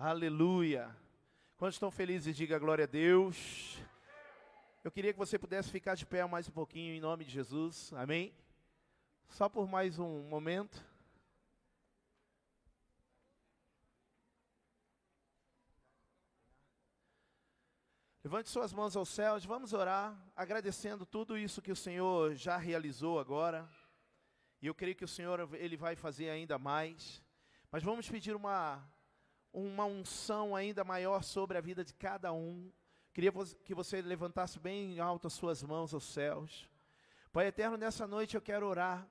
Aleluia. Quantos estão felizes, diga glória a Deus. Eu queria que você pudesse ficar de pé mais um pouquinho em nome de Jesus. Amém? Só por mais um momento. Levante suas mãos aos céus, vamos orar, agradecendo tudo isso que o Senhor já realizou agora. E eu creio que o Senhor ele vai fazer ainda mais. Mas vamos pedir uma uma unção ainda maior sobre a vida de cada um. Queria que você levantasse bem alto as suas mãos aos céus. Pai eterno, nessa noite eu quero orar,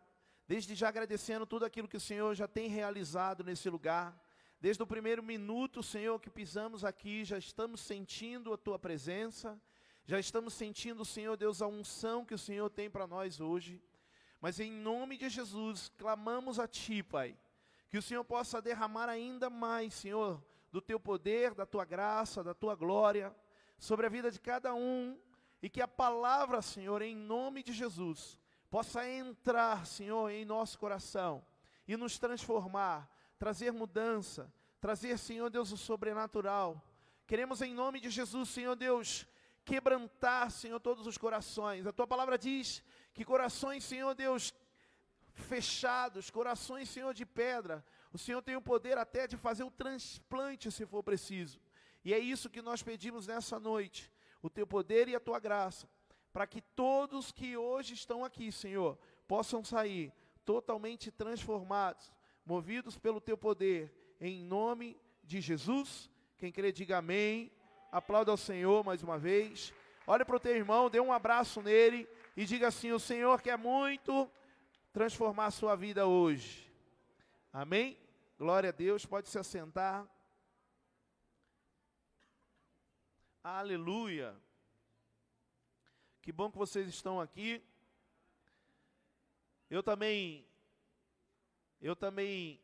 desde já agradecendo tudo aquilo que o Senhor já tem realizado nesse lugar. Desde o primeiro minuto, Senhor, que pisamos aqui, já estamos sentindo a tua presença, já estamos sentindo, Senhor Deus, a unção que o Senhor tem para nós hoje. Mas em nome de Jesus, clamamos a Ti, Pai, que o Senhor possa derramar ainda mais, Senhor, do Teu poder, da Tua graça, da Tua glória, sobre a vida de cada um, e que a palavra, Senhor, em nome de Jesus, possa entrar, Senhor, em nosso coração e nos transformar trazer mudança, trazer, Senhor Deus, o sobrenatural. Queremos, em nome de Jesus, Senhor Deus, quebrantar, Senhor, todos os corações. A tua palavra diz que corações, Senhor Deus, fechados, corações, Senhor, de pedra, o Senhor tem o poder até de fazer o transplante, se for preciso. E é isso que nós pedimos nessa noite, o teu poder e a tua graça, para que todos que hoje estão aqui, Senhor, possam sair totalmente transformados, movidos pelo teu poder, em nome de Jesus. Quem crê, diga amém. Aplauda ao Senhor mais uma vez. Olhe para o teu irmão, dê um abraço nele e diga assim: O Senhor quer muito transformar a sua vida hoje. Amém? Glória a Deus, pode se assentar. Aleluia. Que bom que vocês estão aqui. Eu também eu também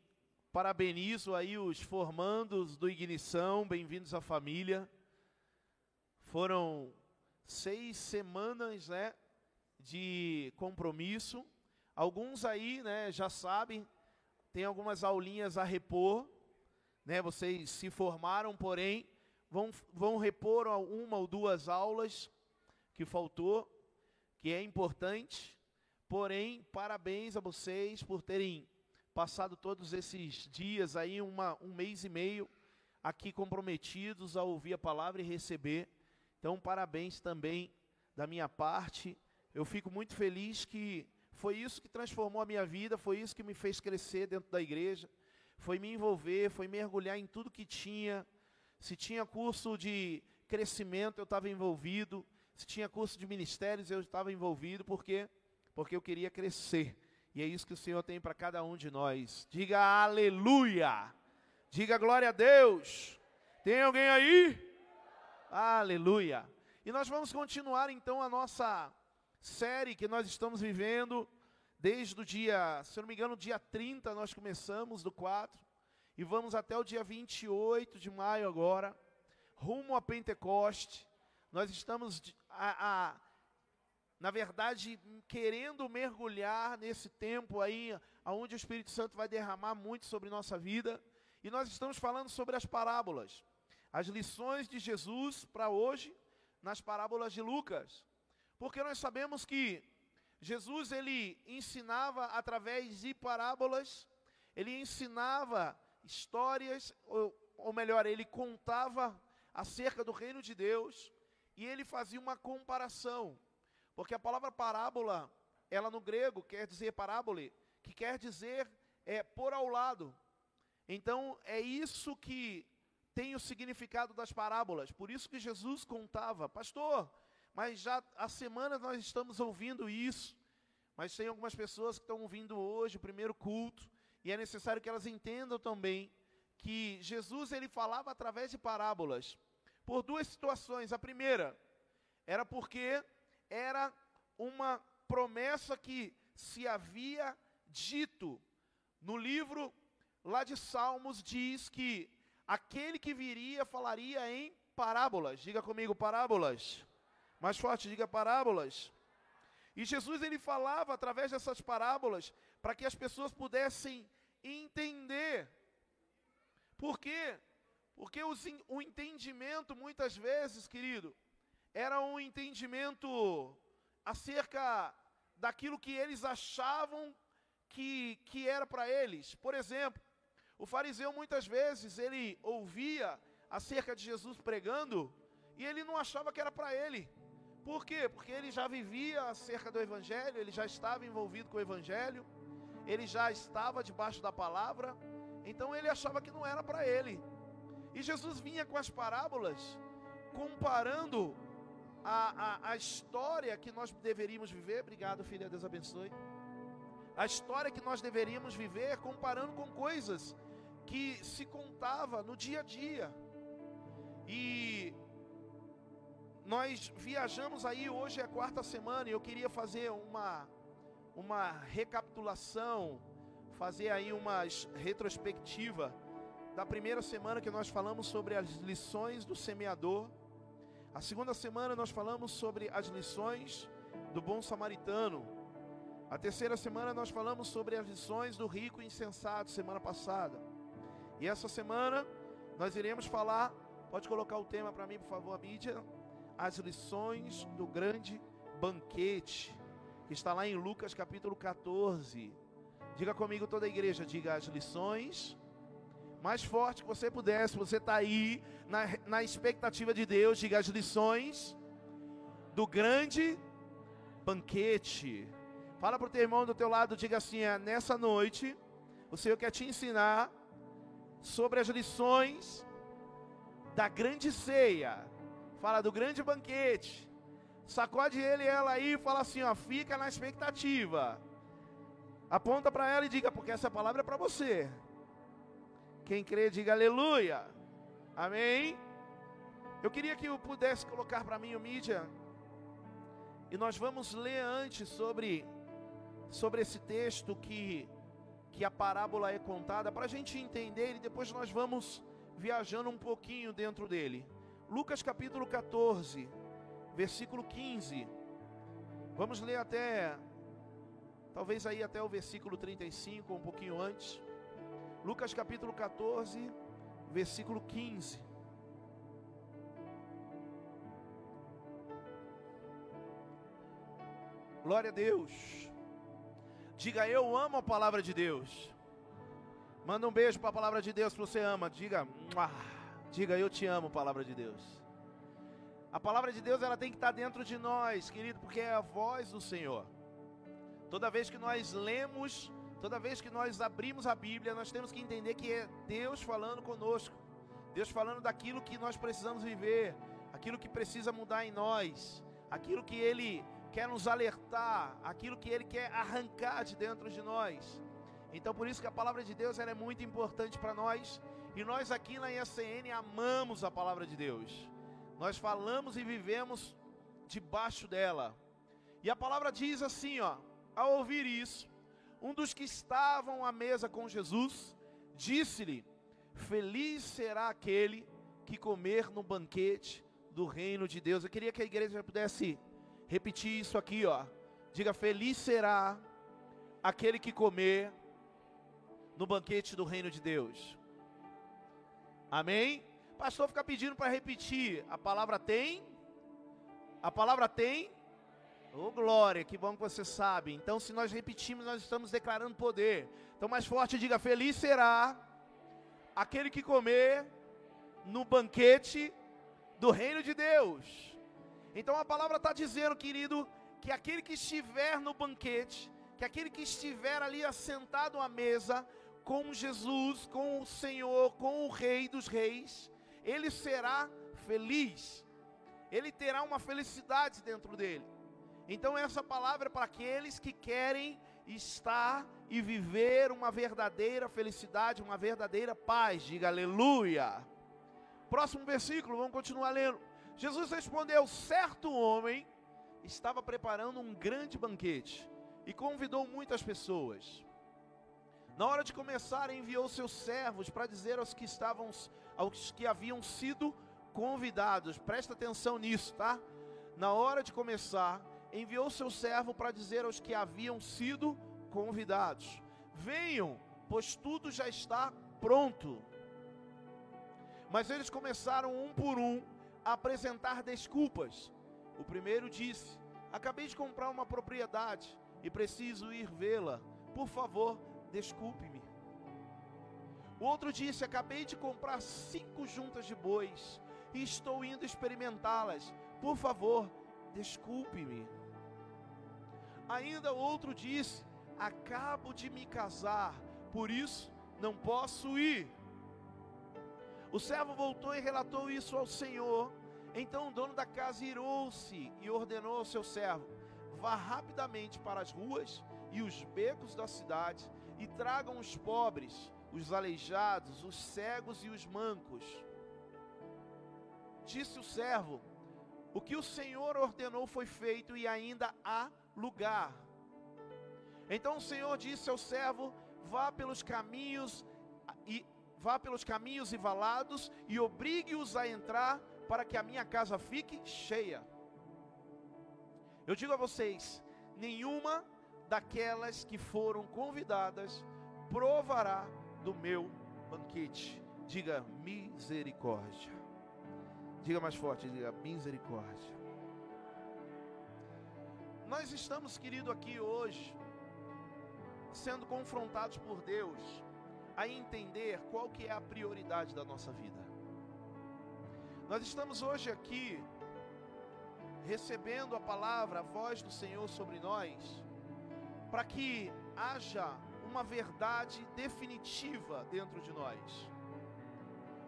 parabenizo aí os formandos do Ignição, bem-vindos à família. Foram seis semanas, né, de compromisso. Alguns aí, né, já sabem, tem algumas aulinhas a repor, né, vocês se formaram, porém, vão, vão repor uma ou duas aulas que faltou, que é importante. Porém, parabéns a vocês por terem passado todos esses dias aí, uma, um mês e meio, aqui comprometidos a ouvir a palavra e receber. Então, parabéns também da minha parte. Eu fico muito feliz que foi isso que transformou a minha vida, foi isso que me fez crescer dentro da igreja, foi me envolver, foi mergulhar em tudo que tinha. Se tinha curso de crescimento, eu estava envolvido. Se tinha curso de ministérios, eu estava envolvido. Por quê? Porque eu queria crescer. E é isso que o Senhor tem para cada um de nós. Diga aleluia. Diga glória a Deus. Tem alguém aí? Aleluia. E nós vamos continuar então a nossa série que nós estamos vivendo desde o dia, se não me engano, dia 30 nós começamos do 4 e vamos até o dia 28 de maio agora, rumo a Pentecoste. Nós estamos a, a na verdade, querendo mergulhar nesse tempo aí, onde o Espírito Santo vai derramar muito sobre nossa vida. E nós estamos falando sobre as parábolas, as lições de Jesus para hoje, nas parábolas de Lucas. Porque nós sabemos que Jesus ele ensinava através de parábolas, ele ensinava histórias, ou, ou melhor, ele contava acerca do reino de Deus, e ele fazia uma comparação. Porque a palavra parábola, ela no grego quer dizer parábole, que quer dizer é, por ao lado. Então é isso que tem o significado das parábolas. Por isso que Jesus contava, pastor, mas já há semanas nós estamos ouvindo isso. Mas tem algumas pessoas que estão ouvindo hoje o primeiro culto, e é necessário que elas entendam também que Jesus ele falava através de parábolas por duas situações. A primeira era porque era uma promessa que se havia dito. No livro lá de Salmos diz que aquele que viria falaria em parábolas. Diga comigo, parábolas. Mais forte, diga parábolas. E Jesus ele falava através dessas parábolas para que as pessoas pudessem entender. Por quê? Porque os, o entendimento, muitas vezes, querido, era um entendimento acerca daquilo que eles achavam que, que era para eles. Por exemplo, o fariseu muitas vezes ele ouvia acerca de Jesus pregando e ele não achava que era para ele. Por quê? Porque ele já vivia acerca do evangelho, ele já estava envolvido com o evangelho, ele já estava debaixo da palavra, então ele achava que não era para ele. E Jesus vinha com as parábolas comparando a, a, a história que nós deveríamos viver. Obrigado, filha, Deus abençoe. A história que nós deveríamos viver comparando com coisas que se contava no dia a dia. E nós viajamos aí, hoje é a quarta semana, e eu queria fazer uma, uma recapitulação, fazer aí uma retrospectiva da primeira semana que nós falamos sobre as lições do semeador. A segunda semana nós falamos sobre as lições do bom samaritano. A terceira semana nós falamos sobre as lições do rico e insensato, semana passada. E essa semana nós iremos falar, pode colocar o tema para mim, por favor, a mídia, as lições do grande banquete, que está lá em Lucas capítulo 14. Diga comigo toda a igreja, diga as lições mais forte que você puder, se você está aí na, na expectativa de Deus, diga as lições do grande banquete. Fala para o teu irmão do teu lado, diga assim: é, nessa noite, o Senhor quer te ensinar sobre as lições da grande ceia. Fala do grande banquete. Sacode ele e ela aí e fala assim: ó, fica na expectativa. Aponta para ela e diga, porque essa palavra é para você. Quem crê, diga aleluia. Amém. Eu queria que eu pudesse colocar para mim o mídia. E nós vamos ler antes sobre, sobre esse texto que, que a parábola é contada, para a gente entender e depois nós vamos viajando um pouquinho dentro dele. Lucas capítulo 14, versículo 15. Vamos ler até, talvez aí até o versículo 35, um pouquinho antes. Lucas capítulo 14, versículo 15. Glória a Deus. Diga eu amo a palavra de Deus. Manda um beijo para a palavra de Deus que você ama. Diga, diga eu te amo, palavra de Deus. A palavra de Deus ela tem que estar dentro de nós, querido, porque é a voz do Senhor. Toda vez que nós lemos Toda vez que nós abrimos a Bíblia, nós temos que entender que é Deus falando conosco. Deus falando daquilo que nós precisamos viver, aquilo que precisa mudar em nós, aquilo que Ele quer nos alertar, aquilo que Ele quer arrancar de dentro de nós. Então, por isso que a palavra de Deus é muito importante para nós. E nós aqui na IACN amamos a palavra de Deus. Nós falamos e vivemos debaixo dela. E a palavra diz assim, ó: ao ouvir isso, um dos que estavam à mesa com Jesus, disse-lhe: Feliz será aquele que comer no banquete do reino de Deus. Eu queria que a igreja pudesse repetir isso aqui, ó. Diga: Feliz será aquele que comer no banquete do reino de Deus. Amém? Pastor fica pedindo para repetir. A palavra tem? A palavra tem? Oh glória, que bom que você sabe. Então, se nós repetimos, nós estamos declarando poder. Então, mais forte, diga: Feliz será aquele que comer no banquete do reino de Deus. Então, a palavra está dizendo, querido, que aquele que estiver no banquete, que aquele que estiver ali assentado à mesa com Jesus, com o Senhor, com o Rei dos Reis, ele será feliz. Ele terá uma felicidade dentro dele. Então essa palavra é para aqueles que querem estar e viver uma verdadeira felicidade, uma verdadeira paz. Diga aleluia. Próximo versículo, vamos continuar lendo. Jesus respondeu: Certo homem estava preparando um grande banquete e convidou muitas pessoas. Na hora de começar, enviou seus servos para dizer aos que estavam, aos que haviam sido convidados. Presta atenção nisso, tá? Na hora de começar, enviou seu servo para dizer aos que haviam sido convidados: Venham, pois tudo já está pronto. Mas eles começaram um por um a apresentar desculpas. O primeiro disse: Acabei de comprar uma propriedade e preciso ir vê-la. Por favor, desculpe-me. O outro disse: Acabei de comprar cinco juntas de bois e estou indo experimentá-las. Por favor, desculpe-me. Ainda outro disse: Acabo de me casar, por isso não posso ir. O servo voltou e relatou isso ao Senhor. Então o dono da casa irou-se e ordenou ao seu servo: Vá rapidamente para as ruas e os becos da cidade e tragam os pobres, os aleijados, os cegos e os mancos. Disse o servo: O que o Senhor ordenou foi feito e ainda há lugar. Então o Senhor disse ao servo: Vá pelos caminhos e vá pelos caminhos e valados e obrigue-os a entrar para que a minha casa fique cheia. Eu digo a vocês: nenhuma daquelas que foram convidadas provará do meu banquete. Diga misericórdia. Diga mais forte, diga misericórdia. Nós estamos, querido, aqui hoje, sendo confrontados por Deus a entender qual que é a prioridade da nossa vida. Nós estamos hoje aqui recebendo a palavra, a voz do Senhor sobre nós, para que haja uma verdade definitiva dentro de nós.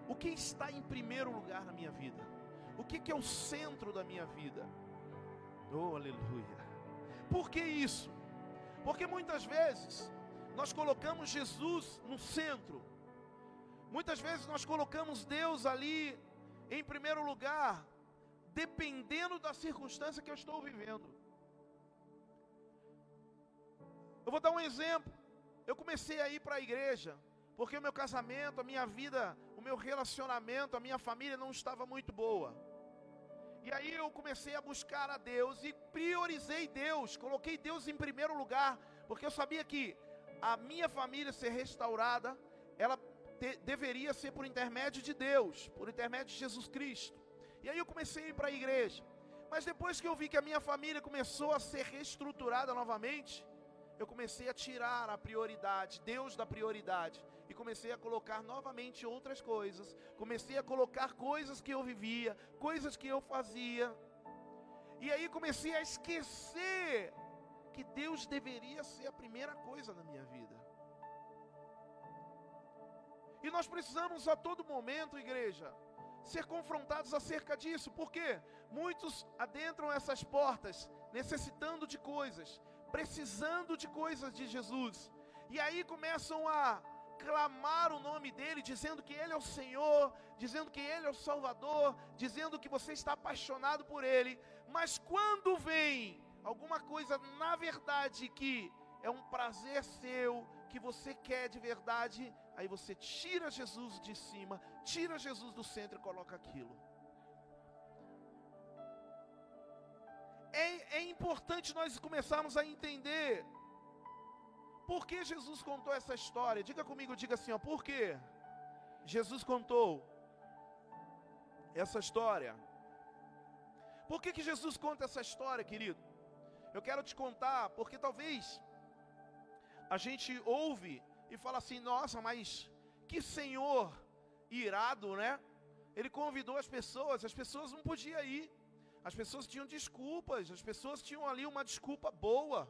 O que está em primeiro lugar na minha vida? O que, que é o centro da minha vida? Oh, aleluia. Por que isso? Porque muitas vezes nós colocamos Jesus no centro. Muitas vezes nós colocamos Deus ali em primeiro lugar, dependendo da circunstância que eu estou vivendo. Eu vou dar um exemplo. Eu comecei a ir para a igreja, porque o meu casamento, a minha vida, o meu relacionamento, a minha família não estava muito boa. E aí eu comecei a buscar a Deus e priorizei Deus, coloquei Deus em primeiro lugar, porque eu sabia que a minha família ser restaurada, ela te, deveria ser por intermédio de Deus, por intermédio de Jesus Cristo. E aí eu comecei a ir para a igreja. Mas depois que eu vi que a minha família começou a ser reestruturada novamente, eu comecei a tirar a prioridade, Deus da prioridade, e comecei a colocar novamente outras coisas. Comecei a colocar coisas que eu vivia, coisas que eu fazia. E aí comecei a esquecer que Deus deveria ser a primeira coisa na minha vida. E nós precisamos a todo momento, igreja, ser confrontados acerca disso, porque muitos adentram essas portas necessitando de coisas, precisando de coisas de Jesus, e aí começam a clamar o nome dele, dizendo que ele é o Senhor, dizendo que ele é o Salvador, dizendo que você está apaixonado por ele, mas quando vem alguma coisa na verdade que é um prazer seu, que você quer de verdade, aí você tira Jesus de cima, tira Jesus do centro e coloca aquilo. É, é importante nós começarmos a entender por que Jesus contou essa história? Diga comigo, diga assim, ó, por que Jesus contou essa história? Por que, que Jesus conta essa história, querido? Eu quero te contar, porque talvez a gente ouve e fala assim: nossa, mas que Senhor irado, né? Ele convidou as pessoas, as pessoas não podiam ir, as pessoas tinham desculpas, as pessoas tinham ali uma desculpa boa,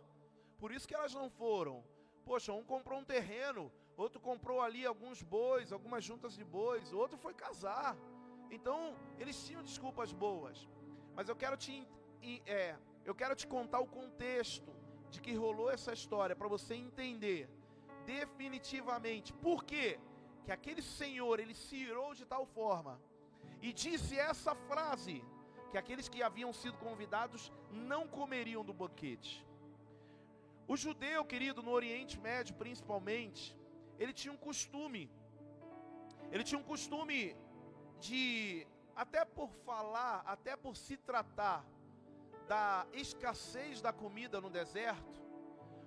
por isso que elas não foram. Poxa, um comprou um terreno, outro comprou ali alguns bois, algumas juntas de bois, outro foi casar. Então, eles tinham desculpas boas. Mas eu quero te, é, eu quero te contar o contexto de que rolou essa história para você entender definitivamente por quê que aquele senhor ele se irou de tal forma e disse essa frase que aqueles que haviam sido convidados não comeriam do banquete. O judeu, querido, no Oriente Médio principalmente, ele tinha um costume, ele tinha um costume de, até por falar, até por se tratar da escassez da comida no deserto,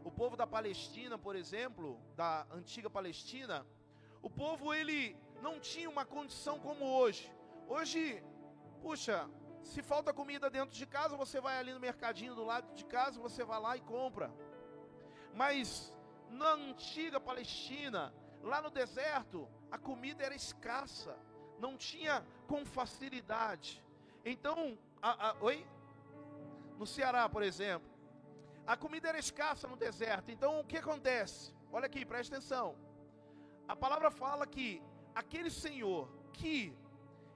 o povo da Palestina, por exemplo, da antiga Palestina, o povo ele não tinha uma condição como hoje. Hoje, puxa, se falta comida dentro de casa, você vai ali no mercadinho do lado de casa, você vai lá e compra. Mas na antiga Palestina, lá no deserto, a comida era escassa, não tinha com facilidade. Então, a, a, oi? No Ceará, por exemplo, a comida era escassa no deserto. Então, o que acontece? Olha aqui, preste atenção. A palavra fala que aquele Senhor que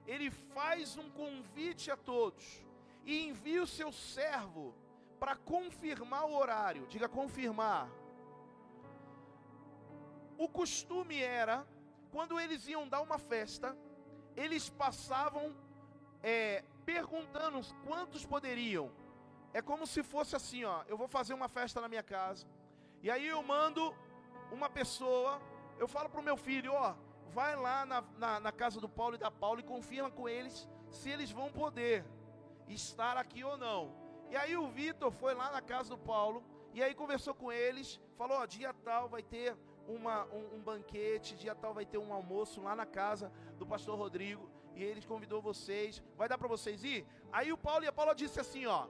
ele faz um convite a todos e envia o seu servo para confirmar o horário. Diga confirmar. O costume era, quando eles iam dar uma festa, eles passavam é, perguntando quantos poderiam. É como se fosse assim, ó. Eu vou fazer uma festa na minha casa. E aí eu mando uma pessoa. Eu falo para o meu filho, ó, vai lá na, na, na casa do Paulo e da Paula e confirma com eles se eles vão poder estar aqui ou não. E aí o Vitor foi lá na casa do Paulo e aí conversou com eles, falou, ó, dia tal vai ter uma, um, um, banquete, dia tal vai ter um almoço lá na casa do pastor Rodrigo, e ele convidou vocês, vai dar para vocês ir? Aí o Paulo e a Paula disse assim, ó,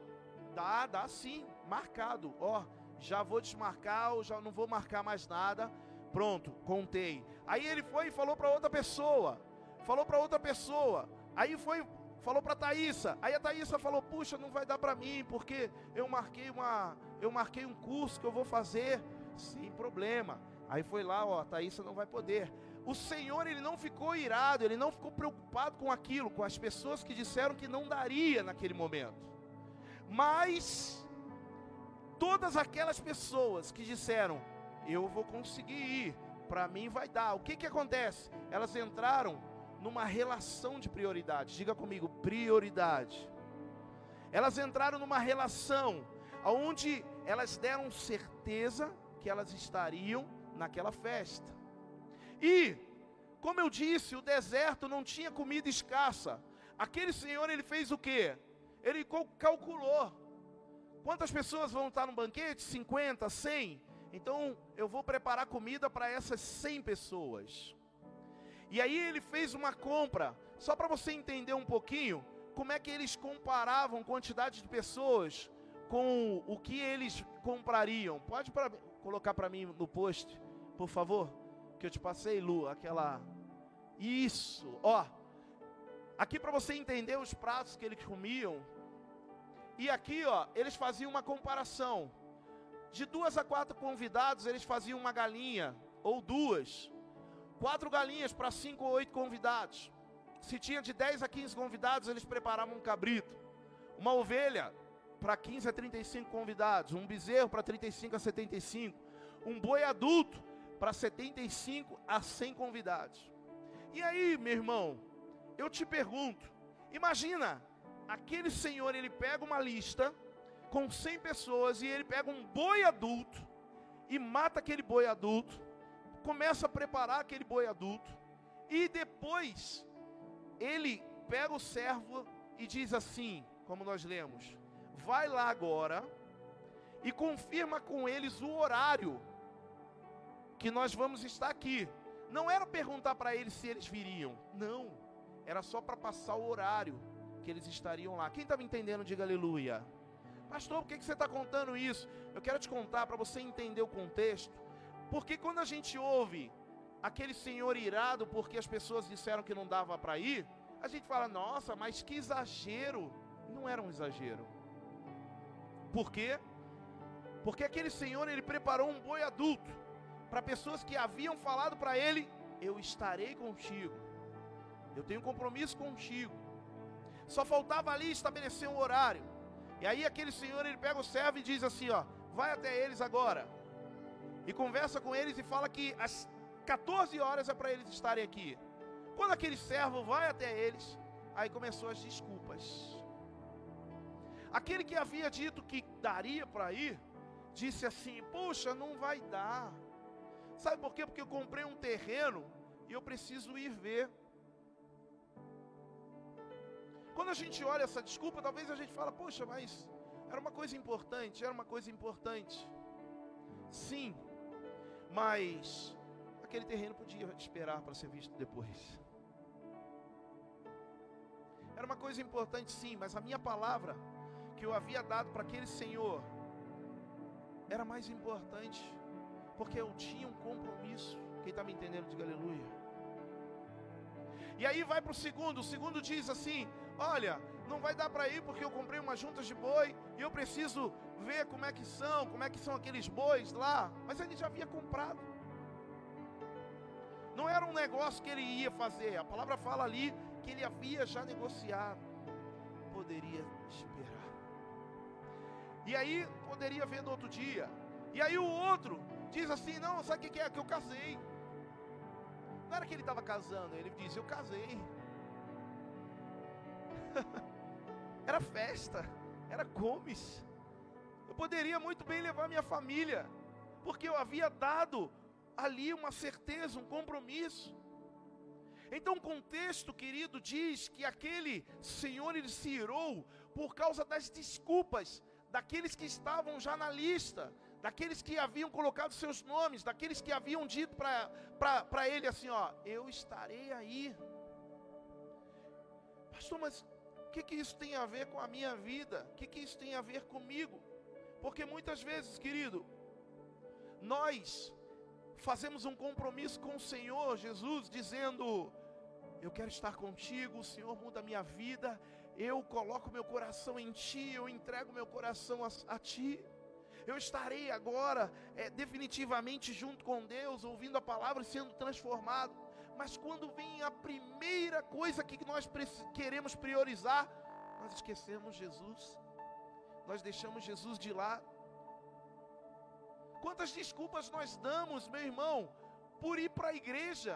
dá, dá sim, marcado, ó, já vou desmarcar, ou já não vou marcar mais nada, pronto, contei. Aí ele foi e falou para outra pessoa, falou para outra pessoa, aí foi falou para Thaísa. Aí a Thaísa falou: "Puxa, não vai dar para mim, porque eu marquei uma eu marquei um curso que eu vou fazer sem problema". Aí foi lá, ó, a Thaísa não vai poder. O Senhor, ele não ficou irado, ele não ficou preocupado com aquilo, com as pessoas que disseram que não daria naquele momento. Mas todas aquelas pessoas que disseram: "Eu vou conseguir ir, para mim vai dar". O que que acontece? Elas entraram numa relação de prioridade. Diga comigo, prioridade. Elas entraram numa relação onde elas deram certeza que elas estariam naquela festa. E, como eu disse, o deserto não tinha comida escassa. Aquele senhor, ele fez o quê? Ele calculou. Quantas pessoas vão estar no banquete? 50, 100? Então, eu vou preparar comida para essas 100 pessoas. E aí ele fez uma compra, só para você entender um pouquinho como é que eles comparavam quantidade de pessoas com o que eles comprariam. Pode pra, colocar para mim no post, por favor? Que eu te passei, Lu, aquela. Isso, ó. Aqui para você entender os pratos que eles comiam. E aqui, ó, eles faziam uma comparação. De duas a quatro convidados, eles faziam uma galinha, ou duas. Quatro galinhas para cinco ou oito convidados. Se tinha de 10 a 15 convidados, eles preparavam um cabrito. Uma ovelha para 15 a 35 convidados. Um bezerro para 35 a 75. Um boi adulto para 75 a 100 convidados. E aí, meu irmão, eu te pergunto: imagina, aquele senhor, ele pega uma lista com 100 pessoas e ele pega um boi adulto e mata aquele boi adulto, começa a preparar aquele boi adulto e depois ele pega o servo e diz assim, como nós lemos: vai lá agora e confirma com eles o horário que nós vamos estar aqui. Não era perguntar para eles se eles viriam, não, era só para passar o horário que eles estariam lá. Quem está me entendendo, diga aleluia. Pastor, por que, que você está contando isso? Eu quero te contar para você entender o contexto. Porque quando a gente ouve aquele senhor irado porque as pessoas disseram que não dava para ir, a gente fala, nossa, mas que exagero. Não era um exagero. Por quê? Porque aquele senhor ele preparou um boi adulto para pessoas que haviam falado para ele: Eu estarei contigo, eu tenho compromisso contigo. Só faltava ali estabelecer um horário. E aí aquele senhor ele pega o servo e diz assim: Ó, vai até eles agora e conversa com eles e fala que às 14 horas é para eles estarem aqui. Quando aquele servo vai até eles, aí começou as desculpas. Aquele que havia dito que daria para ir, disse assim: Puxa, não vai dar. Sabe por quê? Porque eu comprei um terreno e eu preciso ir ver. Quando a gente olha essa desculpa, talvez a gente fala: Poxa, mas era uma coisa importante, era uma coisa importante. Sim, mas aquele terreno podia esperar para ser visto depois. era uma coisa importante sim, mas a minha palavra que eu havia dado para aquele senhor era mais importante, porque eu tinha um compromisso. Quem está me entendendo, diga aleluia. E aí vai para o segundo, o segundo diz assim: Olha, não vai dar para ir porque eu comprei umas juntas de boi e eu preciso ver como é que são, como é que são aqueles bois lá. Mas ele já havia comprado. Não era um negócio que ele ia fazer. A palavra fala ali que ele havia já negociado. Poderia esperar. E aí poderia ver no outro dia. E aí o outro diz assim: Não, sabe o que é? Que eu casei. Não era que ele estava casando, ele diz: Eu casei. era festa, era comes. Eu poderia muito bem levar minha família, porque eu havia dado ali uma certeza, um compromisso. Então o contexto, querido, diz que aquele senhor ele se irou por causa das desculpas daqueles que estavam já na lista, daqueles que haviam colocado seus nomes, daqueles que haviam dito para ele assim: Ó, eu estarei aí. Pastor, mas que, que isso tem a ver com a minha vida? O que, que isso tem a ver comigo? Porque muitas vezes, querido, nós fazemos um compromisso com o Senhor Jesus, dizendo: Eu quero estar contigo, o Senhor muda a minha vida, eu coloco meu coração em Ti, eu entrego meu coração a, a Ti. Eu estarei agora é, definitivamente junto com Deus, ouvindo a palavra e sendo transformado. Mas quando vem a primeira coisa que nós queremos priorizar, nós esquecemos Jesus, nós deixamos Jesus de lado. Quantas desculpas nós damos, meu irmão, por ir para a igreja?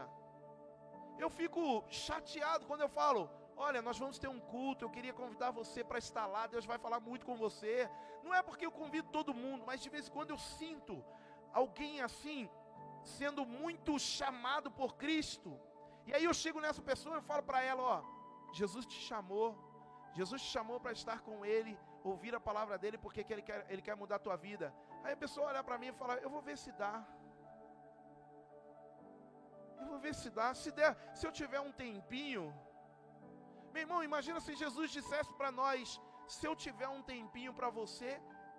Eu fico chateado quando eu falo, Olha, nós vamos ter um culto. Eu queria convidar você para estar lá. Deus vai falar muito com você. Não é porque eu convido todo mundo, mas de vez em quando eu sinto alguém assim, sendo muito chamado por Cristo. E aí eu chego nessa pessoa e falo para ela: Ó, Jesus te chamou. Jesus te chamou para estar com Ele, ouvir a palavra dele, porque ele quer, ele quer mudar a tua vida. Aí a pessoa olha para mim e fala: Eu vou ver se dá. Eu vou ver se dá. Se der, se eu tiver um tempinho, meu irmão, imagina se Jesus dissesse para nós: se eu tiver um tempinho para você,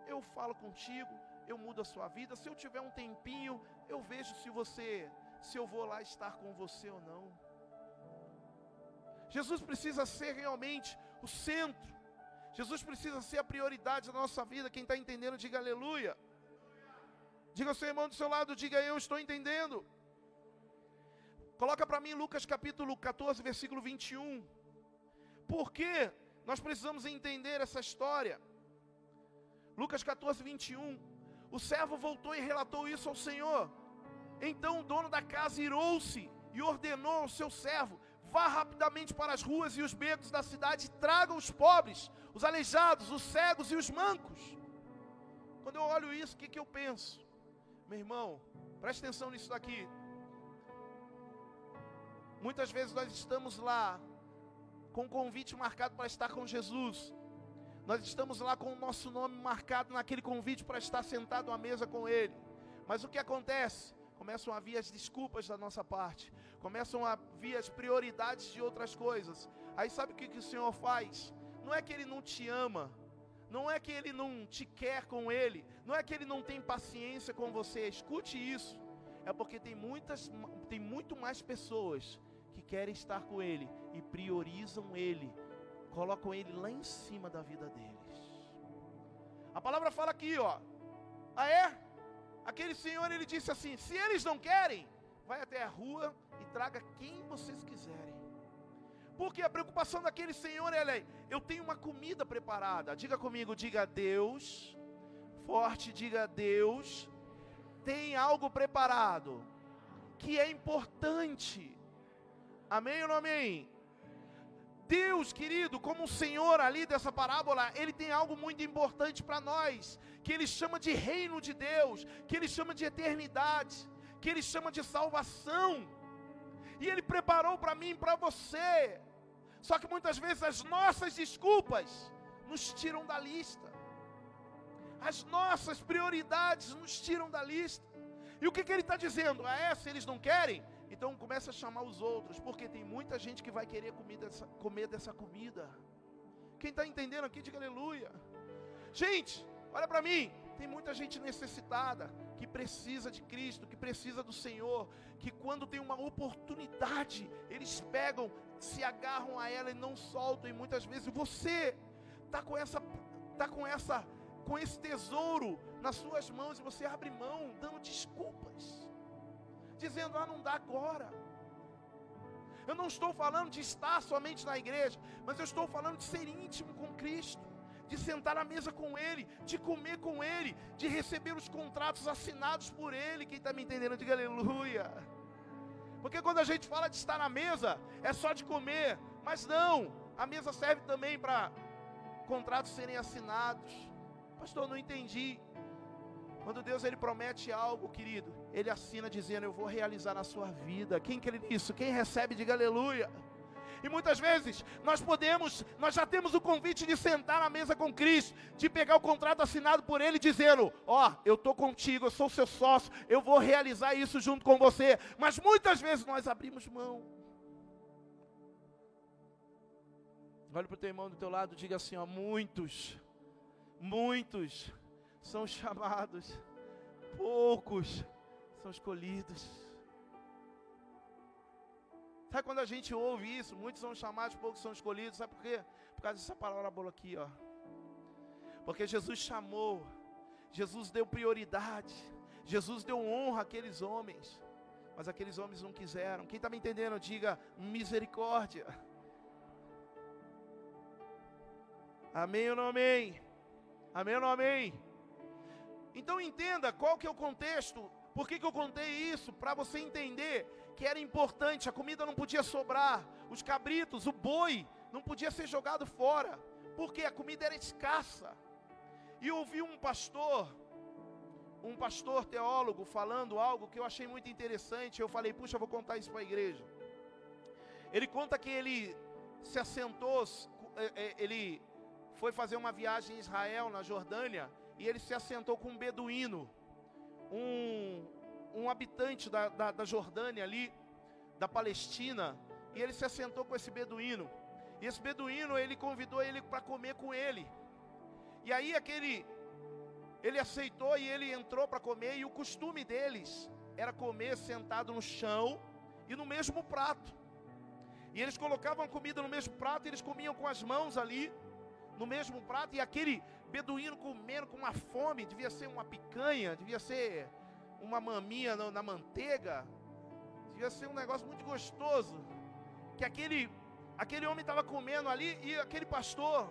eu falo contigo, eu mudo a sua vida. Se eu tiver um tempinho, eu vejo se você, se eu vou lá estar com você ou não. Jesus precisa ser realmente o centro. Jesus precisa ser a prioridade da nossa vida. Quem está entendendo, diga aleluia. Diga ao seu irmão do seu lado, diga eu estou entendendo. Coloca para mim Lucas capítulo 14, versículo 21. Por que nós precisamos entender essa história? Lucas 14, 21. O servo voltou e relatou isso ao Senhor. Então o dono da casa irou-se e ordenou ao seu servo: vá rapidamente para as ruas e os becos da cidade e traga os pobres, os aleijados, os cegos e os mancos. Quando eu olho isso, o que, que eu penso? Meu irmão, preste atenção nisso daqui. Muitas vezes nós estamos lá com um convite marcado para estar com Jesus. Nós estamos lá com o nosso nome marcado naquele convite para estar sentado à mesa com Ele. Mas o que acontece? Começam a vir as desculpas da nossa parte, começam a vir as prioridades de outras coisas. Aí sabe o que, que o Senhor faz? Não é que Ele não te ama, não é que Ele não te quer com Ele, não é que Ele não tem paciência com você. Escute isso. É porque tem muitas, tem muito mais pessoas que querem estar com Ele e priorizam Ele, colocam Ele lá em cima da vida deles. A palavra fala aqui, ó. Ah, é? Aquele senhor ele disse assim: se eles não querem, vai até a rua e traga quem vocês quiserem. Porque a preocupação daquele senhor é: eu tenho uma comida preparada. Diga comigo, diga Deus. Forte, diga Deus. Tem algo preparado que é importante. Amém ou não amém? Deus, querido, como o Senhor ali dessa parábola, ele tem algo muito importante para nós, que ele chama de reino de Deus, que ele chama de eternidade, que ele chama de salvação. E ele preparou para mim e para você. Só que muitas vezes as nossas desculpas nos tiram da lista. As nossas prioridades nos tiram da lista. E o que, que ele está dizendo? Ah, é, se eles não querem, então começa a chamar os outros, porque tem muita gente que vai querer dessa, comer dessa comida. Quem está entendendo aqui, diga aleluia. Gente, olha para mim, tem muita gente necessitada, que precisa de Cristo, que precisa do Senhor, que quando tem uma oportunidade, eles pegam, se agarram a ela e não soltam, e muitas vezes você está com essa, tá com essa, com esse tesouro nas suas mãos e você abre mão, dando desculpas, dizendo: ah, não dá agora. Eu não estou falando de estar somente na igreja, mas eu estou falando de ser íntimo com Cristo, de sentar à mesa com Ele, de comer com Ele, de receber os contratos assinados por Ele. Quem está me entendendo, diga aleluia. Porque quando a gente fala de estar na mesa, é só de comer, mas não, a mesa serve também para contratos serem assinados. Pastor, não entendi. Quando Deus ele promete algo, querido, ele assina dizendo: Eu vou realizar na sua vida. Quem crê nisso? Quem recebe, diga aleluia. E muitas vezes nós podemos, nós já temos o convite de sentar na mesa com Cristo, de pegar o contrato assinado por Ele, dizendo: Ó, oh, eu estou contigo, eu sou seu sócio, eu vou realizar isso junto com você. Mas muitas vezes nós abrimos mão. Olha para o teu irmão do teu lado, diga assim: ó, muitos, muitos são chamados, poucos são escolhidos. Sabe quando a gente ouve isso? Muitos são chamados, poucos são escolhidos. Sabe por quê? Por causa dessa parábola aqui, ó. Porque Jesus chamou, Jesus deu prioridade, Jesus deu honra àqueles homens, mas aqueles homens não quiseram. Quem está me entendendo, diga misericórdia. Amém ou não amém? Amém ou não amém? Então entenda qual que é o contexto. Por que, que eu contei isso? Para você entender que era importante, a comida não podia sobrar, os cabritos, o boi, não podia ser jogado fora, porque a comida era escassa. E eu ouvi um pastor, um pastor teólogo, falando algo que eu achei muito interessante. Eu falei, puxa, eu vou contar isso para a igreja. Ele conta que ele se assentou, é, é, ele foi fazer uma viagem em Israel, na Jordânia, e ele se assentou com um beduíno, um, um habitante da, da, da Jordânia ali, da Palestina, e ele se assentou com esse beduíno. E esse beduíno, ele convidou ele para comer com ele. E aí aquele, ele aceitou e ele entrou para comer, e o costume deles era comer sentado no chão e no mesmo prato. E eles colocavam comida no mesmo prato, e eles comiam com as mãos ali, no mesmo prato, e aquele beduíno comendo com uma fome, devia ser uma picanha, devia ser uma maminha na, na manteiga, devia ser um negócio muito gostoso. Que aquele, aquele homem estava comendo ali, e aquele pastor,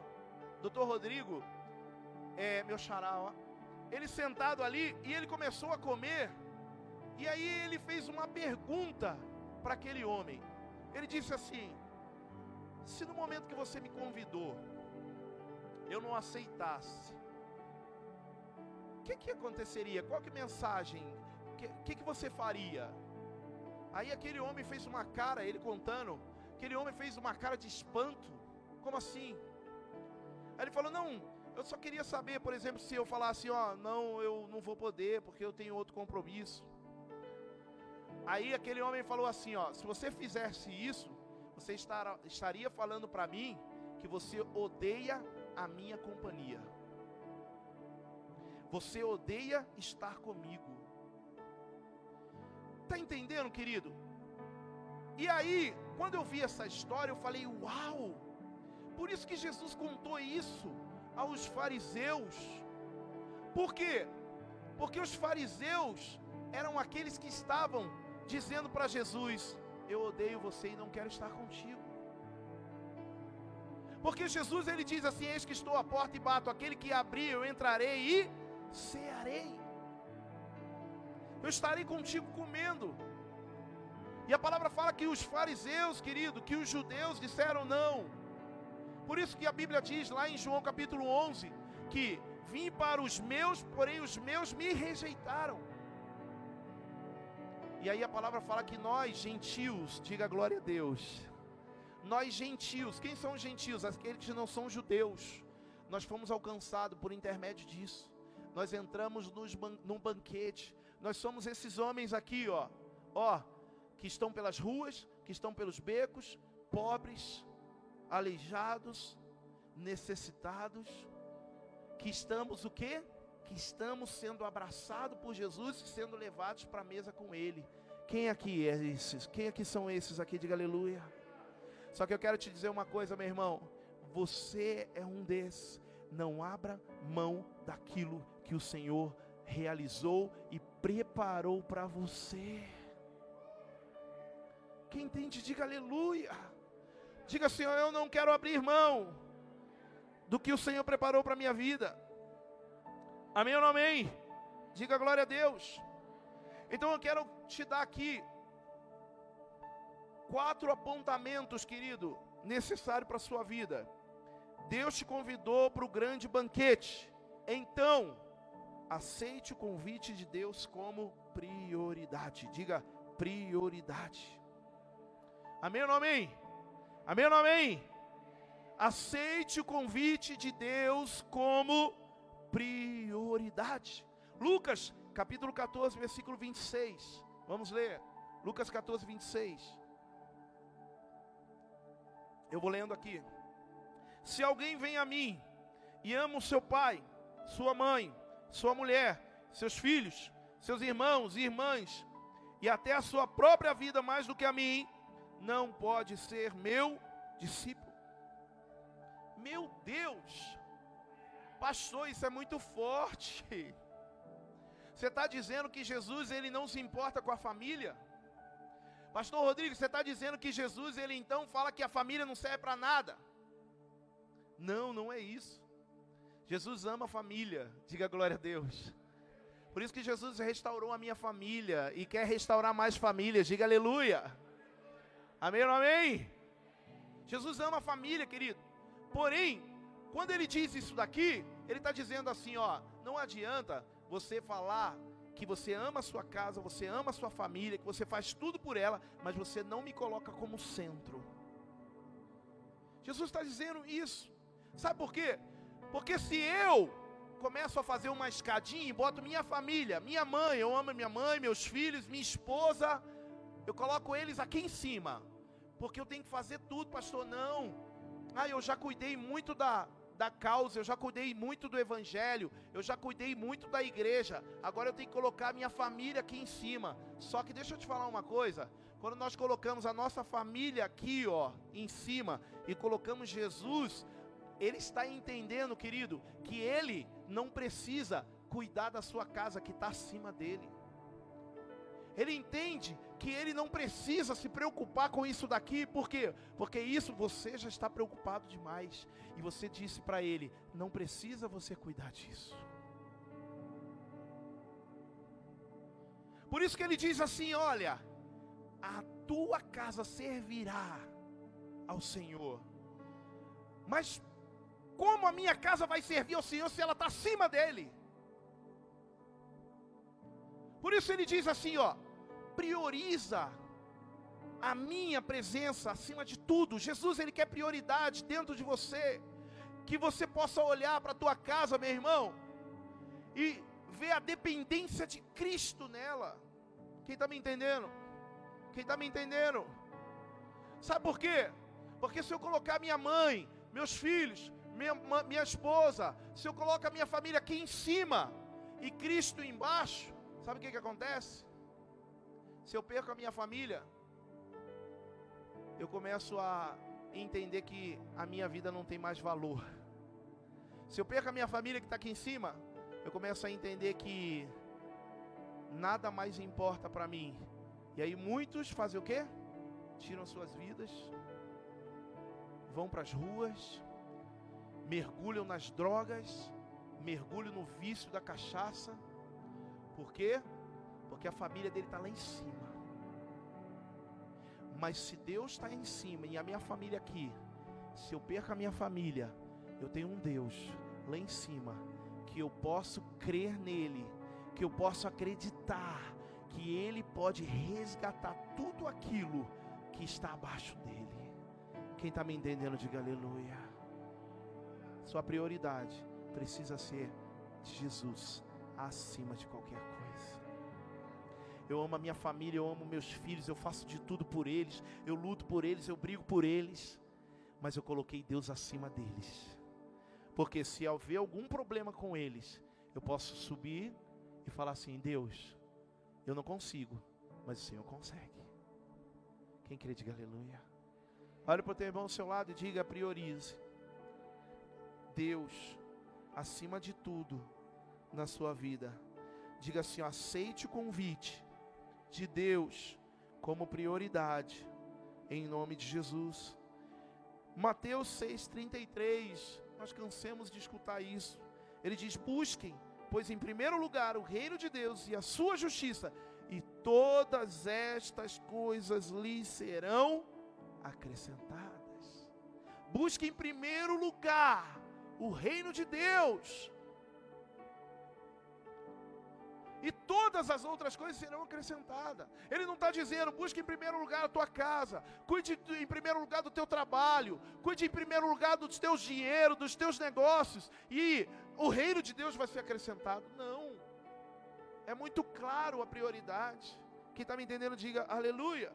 doutor Rodrigo, é, meu xará, ó, ele sentado ali, e ele começou a comer, e aí ele fez uma pergunta para aquele homem. Ele disse assim: Se no momento que você me convidou, eu não aceitasse, o que, que aconteceria? Qual que mensagem? O que, que, que você faria? Aí aquele homem fez uma cara, ele contando, aquele homem fez uma cara de espanto. Como assim? Aí ele falou: Não, eu só queria saber, por exemplo, se eu falasse: Ó, não, eu não vou poder porque eu tenho outro compromisso. Aí aquele homem falou assim: Ó, se você fizesse isso, você estar, estaria falando para mim que você odeia a minha companhia. Você odeia estar comigo. Está entendendo, querido? E aí, quando eu vi essa história, eu falei: Uau! Por isso que Jesus contou isso aos fariseus. Por quê? Porque os fariseus eram aqueles que estavam dizendo para Jesus: Eu odeio você e não quero estar contigo. Porque Jesus ele diz assim: Eis que estou à porta e bato, aquele que abrir eu entrarei e cearei. Eu estarei contigo comendo. E a palavra fala que os fariseus, querido, que os judeus disseram não. Por isso que a Bíblia diz lá em João capítulo 11 que vim para os meus, porém os meus me rejeitaram. E aí a palavra fala que nós, gentios, diga glória a Deus nós gentios, quem são os gentios? Aqueles que não são judeus. Nós fomos alcançados por intermédio disso. Nós entramos nos ban num banquete, nós somos esses homens aqui, ó, ó, que estão pelas ruas, que estão pelos becos, pobres, aleijados, necessitados, que estamos o quê? Que estamos sendo abraçados por Jesus e sendo levados para a mesa com Ele. Quem aqui é esses? Quem aqui são esses aqui? Diga aleluia. Só que eu quero te dizer uma coisa, meu irmão. Você é um desses. Não abra mão daquilo que o Senhor realizou e preparou para você. Quem entende, diga aleluia. Diga, Senhor, eu não quero abrir mão do que o Senhor preparou para a minha vida. Amém ou não amém? Diga glória a Deus. Então eu quero te dar aqui quatro apontamentos, querido, necessário para a sua vida. Deus te convidou para o grande banquete. Então, aceite o convite de Deus como prioridade. Diga prioridade. Amém ou não amém? Amém ou não amém? Aceite o convite de Deus como prioridade. Lucas, capítulo 14, versículo 26. Vamos ler. Lucas 14, 26. Eu vou lendo aqui. Se alguém vem a mim e ama o seu pai, sua mãe, sua mulher, seus filhos, seus irmãos e irmãs, e até a sua própria vida mais do que a mim, não pode ser meu discípulo. Meu Deus, pastor, isso é muito forte. Você está dizendo que Jesus ele não se importa com a família? Pastor Rodrigo, você está dizendo que Jesus ele então fala que a família não serve para nada? Não, não é isso. Jesus ama a família, diga glória a Deus. Por isso que Jesus restaurou a minha família e quer restaurar mais famílias, diga aleluia. Amém ou amém? Jesus ama a família, querido. Porém, quando ele diz isso daqui, ele está dizendo assim: ó, não adianta você falar que você ama a sua casa, você ama a sua família, que você faz tudo por ela, mas você não me coloca como centro. Jesus está dizendo isso. Sabe por quê? Porque se eu começo a fazer uma escadinha e boto minha família, minha mãe, eu amo minha mãe, meus filhos, minha esposa, eu coloco eles aqui em cima, porque eu tenho que fazer tudo, pastor. Não, ah, eu já cuidei muito da, da causa, eu já cuidei muito do evangelho, eu já cuidei muito da igreja, agora eu tenho que colocar minha família aqui em cima. Só que deixa eu te falar uma coisa: quando nós colocamos a nossa família aqui, ó, em cima, e colocamos Jesus ele está entendendo, querido, que ele não precisa cuidar da sua casa que está acima dele. Ele entende que ele não precisa se preocupar com isso daqui, por quê? Porque isso você já está preocupado demais. E você disse para ele: não precisa você cuidar disso. Por isso que ele diz assim: olha, a tua casa servirá ao Senhor. Mas como a minha casa vai servir ao Senhor se ela está acima dele? Por isso ele diz assim, ó, prioriza a minha presença acima de tudo. Jesus ele quer prioridade dentro de você, que você possa olhar para a tua casa, meu irmão, e ver a dependência de Cristo nela. Quem está me entendendo? Quem está me entendendo? Sabe por quê? Porque se eu colocar minha mãe, meus filhos, minha, minha esposa, se eu coloco a minha família aqui em cima e Cristo embaixo, sabe o que, que acontece? Se eu perco a minha família, eu começo a entender que a minha vida não tem mais valor. Se eu perco a minha família que está aqui em cima, eu começo a entender que nada mais importa para mim. E aí muitos fazem o quê? Tiram suas vidas, vão para as ruas, mergulham nas drogas, mergulham no vício da cachaça. Por quê? Porque a família dele está lá em cima. Mas se Deus está em cima e a minha família aqui, se eu perco a minha família, eu tenho um Deus lá em cima que eu posso crer nele, que eu posso acreditar que ele pode resgatar tudo aquilo que está abaixo dele. Quem está me entendendo, diga aleluia. Sua prioridade precisa ser Jesus acima de qualquer coisa. Eu amo a minha família, eu amo meus filhos, eu faço de tudo por eles, eu luto por eles, eu brigo por eles, mas eu coloquei Deus acima deles. Porque se haver algum problema com eles, eu posso subir e falar assim: Deus, eu não consigo, mas o Senhor consegue. Quem crê, diga aleluia. Olha para o teu irmão ao seu lado e diga: priorize. Deus acima de tudo na sua vida. Diga assim: aceite o convite de Deus como prioridade, em nome de Jesus. Mateus 6,33, nós cansemos de escutar isso. Ele diz: busquem, pois em primeiro lugar o reino de Deus e a sua justiça, e todas estas coisas lhes serão acrescentadas. Busque em primeiro lugar o reino de Deus. E todas as outras coisas serão acrescentadas. Ele não está dizendo, busque em primeiro lugar a tua casa, cuide em primeiro lugar do teu trabalho, cuide em primeiro lugar dos teus dinheiro, dos teus negócios, e o reino de Deus vai ser acrescentado. Não. É muito claro a prioridade. Quem está me entendendo, diga aleluia.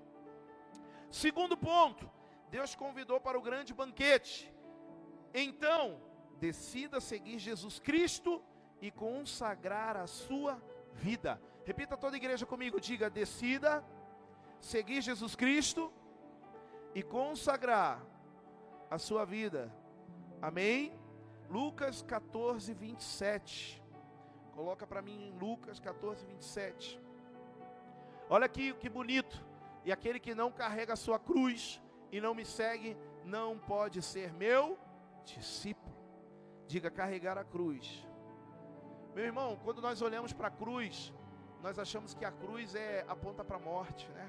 Segundo ponto, Deus convidou para o grande banquete. Então, decida seguir Jesus Cristo e consagrar a sua vida. Repita toda a igreja comigo, diga: decida seguir Jesus Cristo e consagrar a sua vida. Amém? Lucas 14, 27. Coloca para mim em Lucas 14, 27. Olha aqui que bonito. E aquele que não carrega a sua cruz e não me segue, não pode ser meu discípulo. Diga carregar a cruz. Meu irmão, quando nós olhamos para a cruz, nós achamos que a cruz é aponta para a morte, né?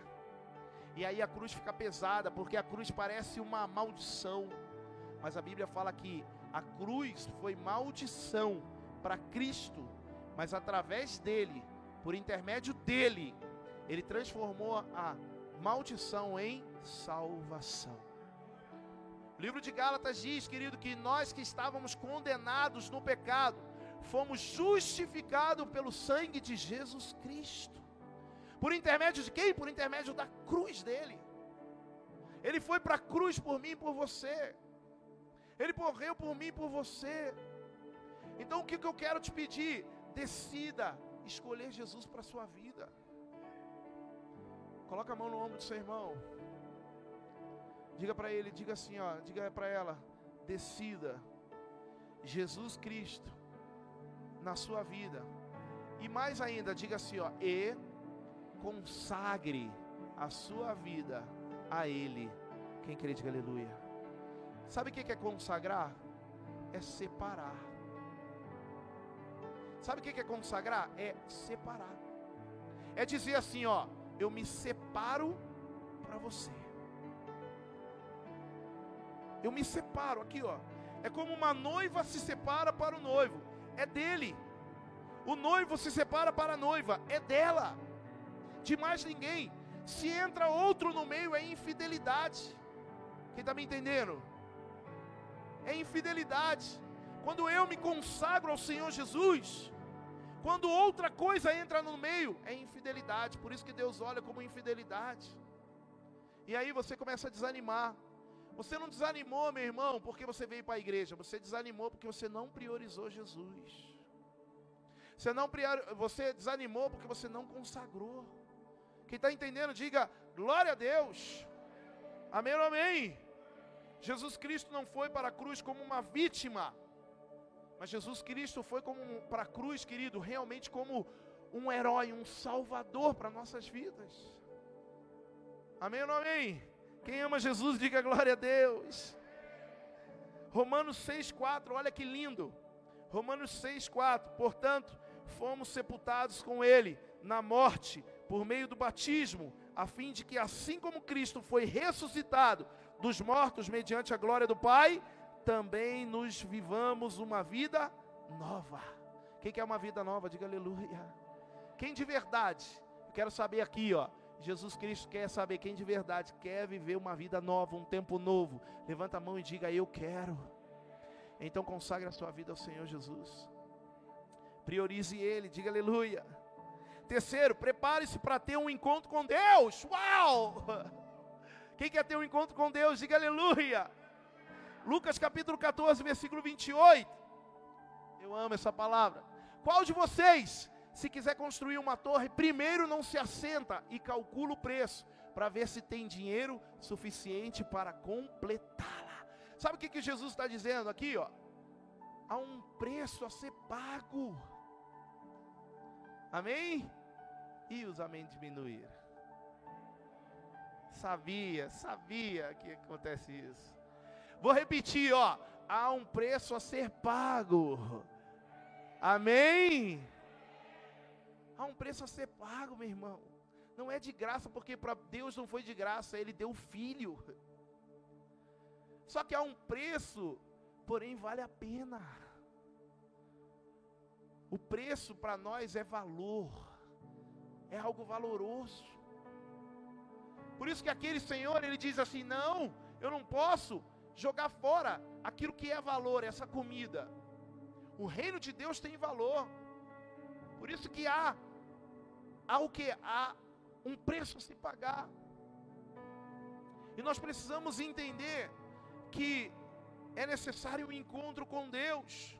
E aí a cruz fica pesada, porque a cruz parece uma maldição. Mas a Bíblia fala que a cruz foi maldição para Cristo, mas através dele, por intermédio dele, ele transformou a maldição em salvação. O livro de Gálatas diz, querido, que nós que estávamos condenados no pecado, fomos justificados pelo sangue de Jesus Cristo. Por intermédio de quem? Por intermédio da cruz dele. Ele foi para a cruz por mim e por você. Ele morreu por mim e por você. Então o que, eu quero te pedir? Decida escolher Jesus para a sua vida. Coloca a mão no ombro do seu irmão. Diga para ele, diga assim, ó, diga para ela, decida Jesus Cristo na sua vida. E mais ainda, diga assim, ó, e consagre a sua vida a ele. Quem crê, diga aleluia. Sabe o que é consagrar? É separar. Sabe o que é consagrar? É separar. É dizer assim, ó, eu me separo para você eu me separo aqui, ó. É como uma noiva se separa para o noivo, é dele. O noivo se separa para a noiva, é dela. De mais ninguém. Se entra outro no meio, é infidelidade. Quem está me entendendo? É infidelidade. Quando eu me consagro ao Senhor Jesus, quando outra coisa entra no meio, é infidelidade. Por isso que Deus olha como infidelidade. E aí você começa a desanimar. Você não desanimou, meu irmão, porque você veio para a igreja. Você desanimou porque você não priorizou Jesus. Você não você desanimou porque você não consagrou. Quem está entendendo, diga glória a Deus. Amém ou amém? Jesus Cristo não foi para a cruz como uma vítima, mas Jesus Cristo foi como para a cruz, querido, realmente como um herói, um salvador para nossas vidas. Amém ou não amém? Quem ama Jesus, diga glória a Deus. Romanos 6,4, olha que lindo. Romanos 6,4. Portanto, fomos sepultados com Ele na morte, por meio do batismo, a fim de que, assim como Cristo foi ressuscitado dos mortos mediante a glória do Pai, também nos vivamos uma vida nova. Quem quer uma vida nova, diga aleluia. Quem de verdade, eu quero saber aqui, ó Jesus Cristo quer saber quem de verdade quer viver uma vida nova, um tempo novo. Levanta a mão e diga: Eu quero. Então consagre a sua vida ao Senhor Jesus. Priorize Ele, diga aleluia. Terceiro, prepare-se para ter um encontro com Deus. Uau! Quem quer ter um encontro com Deus, diga aleluia. Lucas capítulo 14, versículo 28. Eu amo essa palavra. Qual de vocês, se quiser construir uma torre, primeiro não se assenta e calcula o preço, para ver se tem dinheiro suficiente para completá-la? Sabe o que, que Jesus está dizendo aqui? Ó? Há um preço a ser pago. Amém? E os amém diminuir. Sabia, sabia que acontece isso. Vou repetir, ó. Há um preço a ser pago. Amém? Há um preço a ser pago, meu irmão. Não é de graça, porque para Deus não foi de graça, Ele deu o filho. Só que há um preço, porém vale a pena. O preço para nós é valor, é algo valoroso. Por isso que aquele Senhor, ele diz assim: não, eu não posso jogar fora aquilo que é valor, essa comida. O reino de Deus tem valor. Por isso que há, há o que? Há um preço a se pagar. E nós precisamos entender que é necessário um encontro com Deus.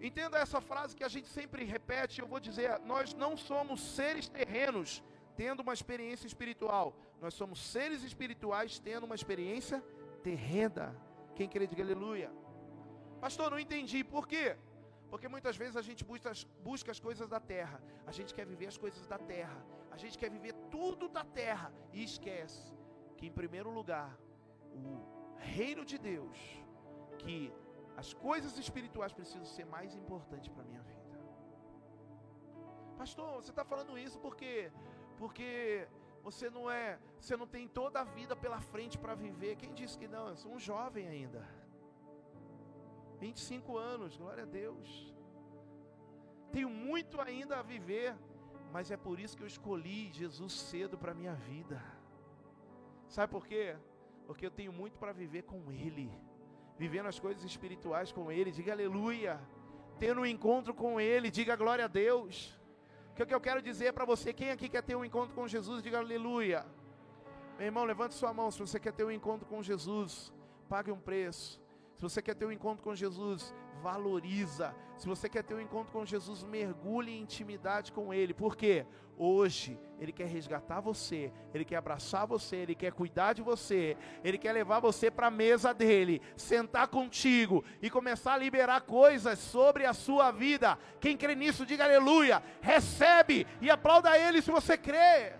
Entenda essa frase que a gente sempre repete, eu vou dizer, nós não somos seres terrenos tendo uma experiência espiritual. Nós somos seres espirituais tendo uma experiência terrena. Quem crê diga aleluia. Pastor, não entendi. Por quê? Porque muitas vezes a gente busca, busca as coisas da terra. A gente quer viver as coisas da terra. A gente quer viver tudo da terra. E esquece que, em primeiro lugar, o reino de Deus, que as coisas espirituais precisam ser mais importantes para a minha vida. Pastor, você está falando isso porque, porque você não é, você não tem toda a vida pela frente para viver. Quem disse que não? Eu sou um jovem ainda. 25 anos, glória a Deus. Tenho muito ainda a viver, mas é por isso que eu escolhi Jesus cedo para minha vida. Sabe por quê? Porque eu tenho muito para viver com Ele vivendo as coisas espirituais com Ele, diga aleluia. Tendo um encontro com Ele, diga glória a Deus. O que eu quero dizer para você, quem aqui quer ter um encontro com Jesus, diga aleluia. Meu irmão, levante sua mão se você quer ter um encontro com Jesus, pague um preço. Se você quer ter um encontro com Jesus, valoriza. Se você quer ter um encontro com Jesus, mergulhe em intimidade com Ele. Por quê? Hoje Ele quer resgatar você, Ele quer abraçar você, Ele quer cuidar de você, Ele quer levar você para a mesa dele, sentar contigo e começar a liberar coisas sobre a sua vida. Quem crê nisso, diga aleluia. Recebe e aplauda Ele se você crê.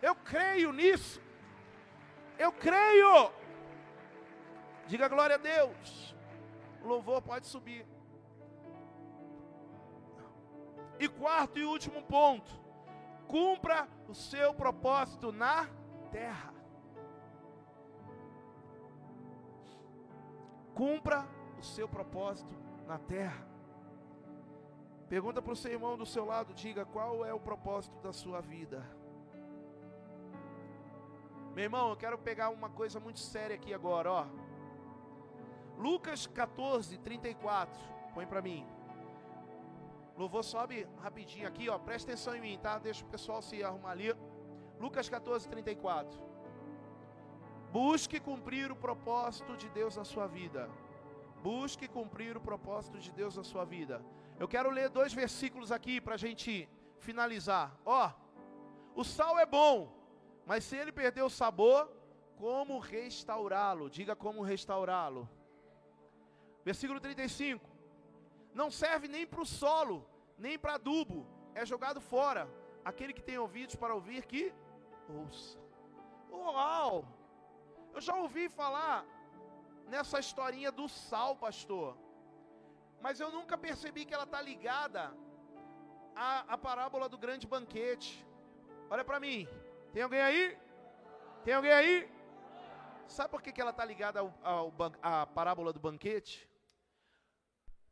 Eu creio nisso. Eu creio. Diga glória a Deus. O louvor pode subir. E quarto e último ponto: cumpra o seu propósito na terra. Cumpra o seu propósito na terra. Pergunta para o seu irmão do seu lado, diga qual é o propósito da sua vida. Meu irmão, eu quero pegar uma coisa muito séria aqui agora, ó. Lucas 14, 34. Põe para mim. Louvor sobe rapidinho aqui, ó. Presta atenção em mim, tá? Deixa o pessoal se arrumar ali. Lucas 14, 34. Busque cumprir o propósito de Deus na sua vida. Busque cumprir o propósito de Deus na sua vida. Eu quero ler dois versículos aqui para a gente finalizar. Ó, o sal é bom, mas se ele perder o sabor, como restaurá-lo? Diga como restaurá-lo. Versículo 35. Não serve nem para o solo, nem para adubo, é jogado fora. Aquele que tem ouvidos para ouvir, que ouça. Uau! Eu já ouvi falar nessa historinha do sal, pastor. Mas eu nunca percebi que ela está ligada à, à parábola do grande banquete. Olha para mim. Tem alguém aí? Tem alguém aí? Sabe por que, que ela está ligada à parábola do banquete?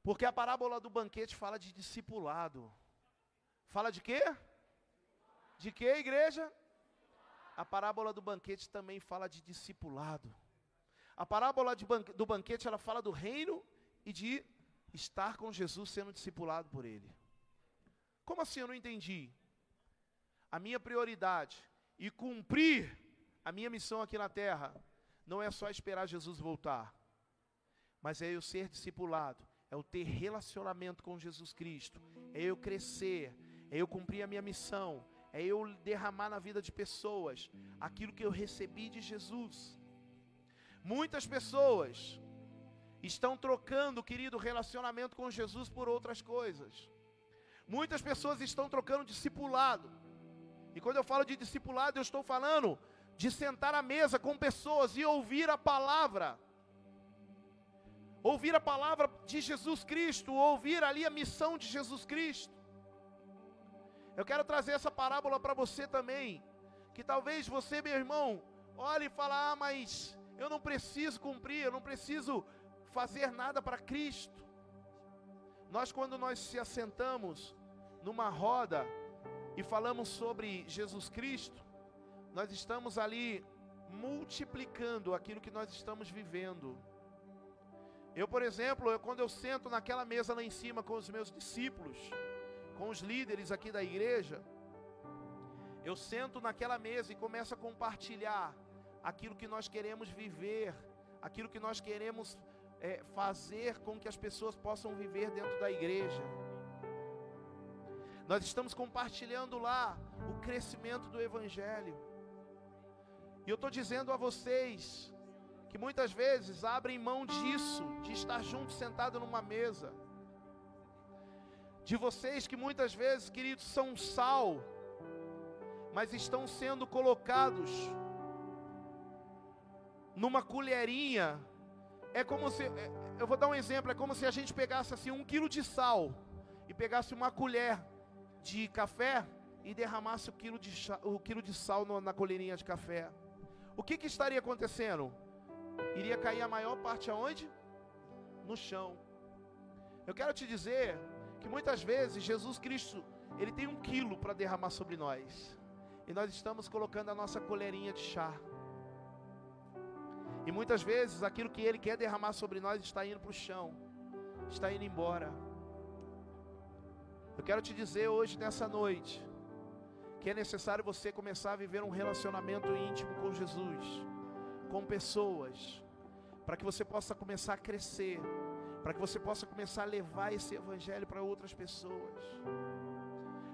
Porque a parábola do banquete fala de discipulado. Fala de quê? De quê, igreja? A parábola do banquete também fala de discipulado. A parábola do banquete ela fala do reino e de estar com Jesus sendo discipulado por ele. Como assim eu não entendi? A minha prioridade e cumprir a minha missão aqui na terra não é só esperar Jesus voltar, mas é eu ser discipulado, é eu ter relacionamento com Jesus Cristo, é eu crescer, é eu cumprir a minha missão, é eu derramar na vida de pessoas aquilo que eu recebi de Jesus. Muitas pessoas estão trocando, querido, relacionamento com Jesus por outras coisas. Muitas pessoas estão trocando discipulado. E quando eu falo de discipulado, eu estou falando de sentar à mesa com pessoas e ouvir a palavra. Ouvir a palavra de Jesus Cristo, ouvir ali a missão de Jesus Cristo. Eu quero trazer essa parábola para você também, que talvez você, meu irmão, olhe e fale: "Ah, mas eu não preciso cumprir, eu não preciso fazer nada para Cristo". Nós quando nós se assentamos numa roda e falamos sobre Jesus Cristo, nós estamos ali multiplicando aquilo que nós estamos vivendo. Eu, por exemplo, eu, quando eu sento naquela mesa lá em cima com os meus discípulos, com os líderes aqui da igreja, eu sento naquela mesa e começo a compartilhar aquilo que nós queremos viver, aquilo que nós queremos é, fazer com que as pessoas possam viver dentro da igreja. Nós estamos compartilhando lá o crescimento do Evangelho. E eu estou dizendo a vocês que muitas vezes abrem mão disso, de estar junto, sentado numa mesa. De vocês que muitas vezes, queridos, são sal, mas estão sendo colocados numa colherinha. É como se, é, eu vou dar um exemplo, é como se a gente pegasse assim um quilo de sal e pegasse uma colher de café e derramasse o quilo de, o quilo de sal no, na colherinha de café. O que, que estaria acontecendo? Iria cair a maior parte aonde? No chão. Eu quero te dizer que muitas vezes Jesus Cristo, Ele tem um quilo para derramar sobre nós. E nós estamos colocando a nossa colherinha de chá. E muitas vezes aquilo que Ele quer derramar sobre nós está indo para o chão, está indo embora. Eu quero te dizer hoje, nessa noite, que é necessário você começar a viver um relacionamento íntimo com Jesus, com pessoas, para que você possa começar a crescer, para que você possa começar a levar esse evangelho para outras pessoas,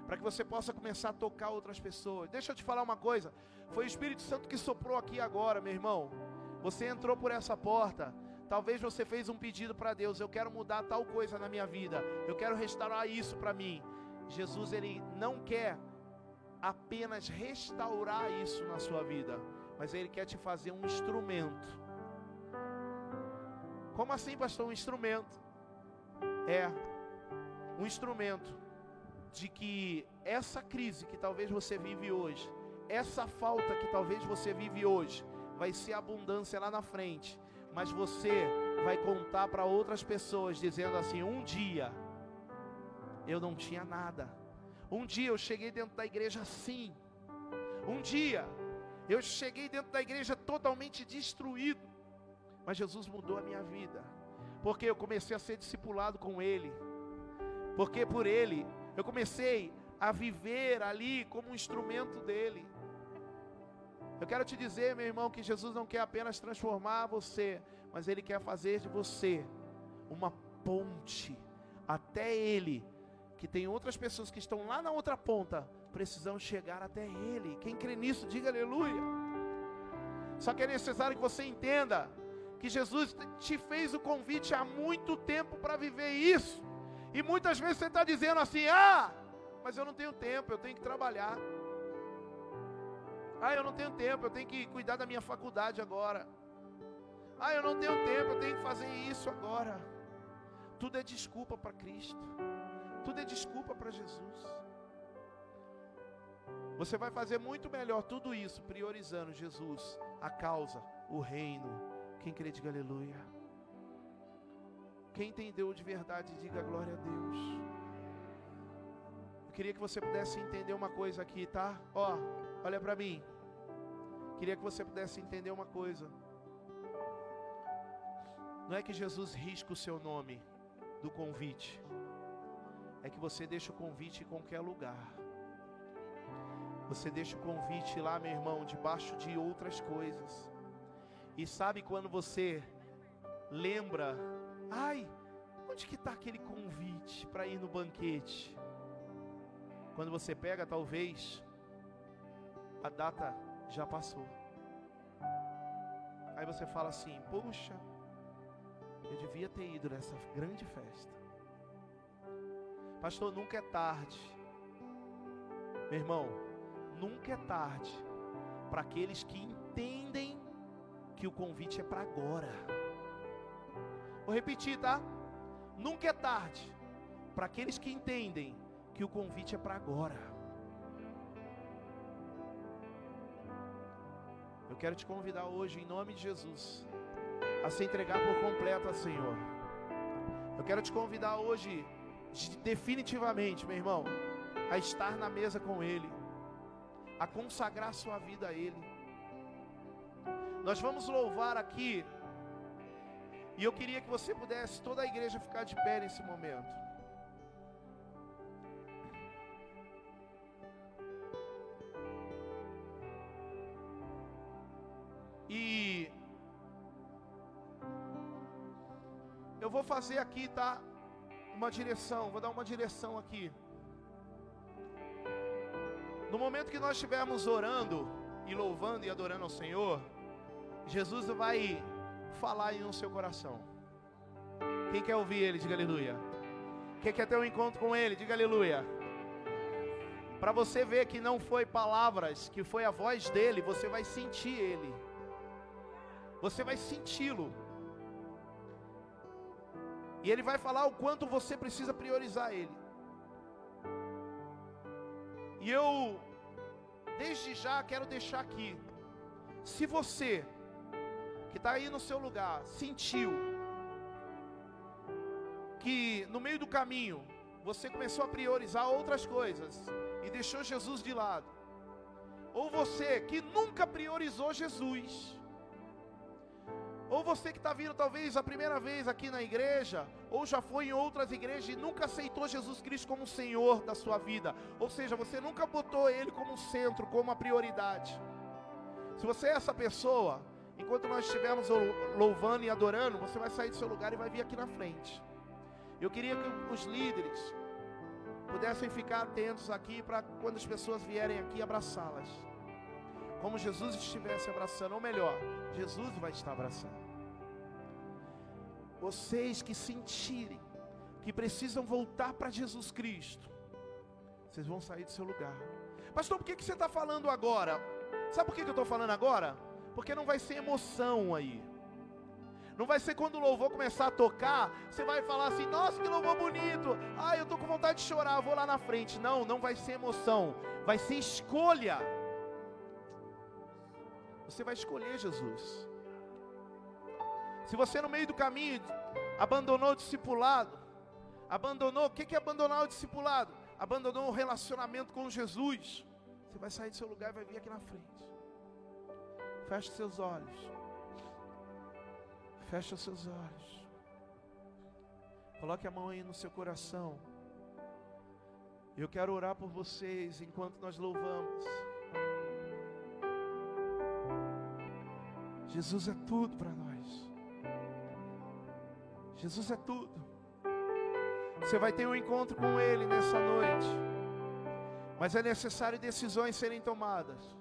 para que você possa começar a tocar outras pessoas. Deixa eu te falar uma coisa: foi o Espírito Santo que soprou aqui agora, meu irmão. Você entrou por essa porta. Talvez você fez um pedido para Deus, eu quero mudar tal coisa na minha vida, eu quero restaurar isso para mim. Jesus ele não quer apenas restaurar isso na sua vida, mas ele quer te fazer um instrumento. Como assim, pastor? Um instrumento. É um instrumento de que essa crise que talvez você vive hoje, essa falta que talvez você vive hoje, vai ser abundância lá na frente mas você vai contar para outras pessoas dizendo assim: um dia eu não tinha nada, um dia eu cheguei dentro da igreja assim, um dia eu cheguei dentro da igreja totalmente destruído, mas Jesus mudou a minha vida, porque eu comecei a ser discipulado com Ele, porque por Ele eu comecei a viver ali como um instrumento dele. Eu quero te dizer, meu irmão, que Jesus não quer apenas transformar você, mas Ele quer fazer de você uma ponte até Ele, que tem outras pessoas que estão lá na outra ponta, precisam chegar até Ele. Quem crê nisso, diga aleluia. Só que é necessário que você entenda que Jesus te fez o convite há muito tempo para viver isso. E muitas vezes você está dizendo assim: ah, mas eu não tenho tempo, eu tenho que trabalhar. Ah, eu não tenho tempo, eu tenho que cuidar da minha faculdade agora. Ah, eu não tenho tempo, eu tenho que fazer isso agora. Tudo é desculpa para Cristo. Tudo é desculpa para Jesus. Você vai fazer muito melhor tudo isso priorizando Jesus, a causa, o reino. Quem crê, diga aleluia. Quem entendeu de verdade, diga glória a Deus. Eu queria que você pudesse entender uma coisa aqui, tá? Ó, Olha para mim. Queria que você pudesse entender uma coisa. Não é que Jesus risca o seu nome do convite, é que você deixa o convite em qualquer lugar. Você deixa o convite lá, meu irmão, debaixo de outras coisas. E sabe quando você lembra, ai, onde que está aquele convite para ir no banquete? Quando você pega, talvez a data já passou. Aí você fala assim: Puxa, eu devia ter ido nessa grande festa. Pastor, nunca é tarde. Meu irmão, nunca é tarde para aqueles que entendem que o convite é para agora. Vou repetir, tá? Nunca é tarde para aqueles que entendem que o convite é para agora. Eu quero te convidar hoje, em nome de Jesus, a se entregar por completo ao Senhor. Eu quero te convidar hoje, definitivamente, meu irmão, a estar na mesa com Ele a consagrar sua vida a Ele. Nós vamos louvar aqui, e eu queria que você pudesse, toda a igreja, ficar de pé nesse momento. E eu vou fazer aqui, tá? Uma direção, vou dar uma direção aqui. No momento que nós estivermos orando e louvando e adorando ao Senhor, Jesus vai falar no seu coração. Quem quer ouvir Ele, diga aleluia. Quem quer ter um encontro com Ele, diga aleluia. Para você ver que não foi palavras, que foi a voz dele, você vai sentir Ele. Você vai senti-lo. E Ele vai falar o quanto você precisa priorizar Ele. E eu, desde já, quero deixar aqui. Se você, que está aí no seu lugar, sentiu que no meio do caminho você começou a priorizar outras coisas e deixou Jesus de lado, ou você que nunca priorizou Jesus, ou você que está vindo talvez a primeira vez aqui na igreja, ou já foi em outras igrejas e nunca aceitou Jesus Cristo como Senhor da sua vida. Ou seja, você nunca botou Ele como centro, como a prioridade. Se você é essa pessoa, enquanto nós estivermos louvando e adorando, você vai sair do seu lugar e vai vir aqui na frente. Eu queria que os líderes pudessem ficar atentos aqui para quando as pessoas vierem aqui abraçá-las. Como Jesus estivesse abraçando, ou melhor, Jesus vai estar abraçando. Vocês que sentirem que precisam voltar para Jesus Cristo, vocês vão sair do seu lugar. Pastor, por que, que você está falando agora? Sabe por que, que eu estou falando agora? Porque não vai ser emoção aí. Não vai ser quando o louvor começar a tocar, você vai falar assim: nossa, que louvor bonito. Ah, eu estou com vontade de chorar, vou lá na frente. Não, não vai ser emoção, vai ser escolha. Você vai escolher Jesus. Se você no meio do caminho abandonou o discipulado, abandonou, o que é abandonar o discipulado? Abandonou o relacionamento com Jesus. Você vai sair do seu lugar e vai vir aqui na frente. Feche seus olhos. Feche seus olhos. Coloque a mão aí no seu coração. Eu quero orar por vocês enquanto nós louvamos. Jesus é tudo para nós. Jesus é tudo. Você vai ter um encontro com Ele nessa noite. Mas é necessário decisões serem tomadas.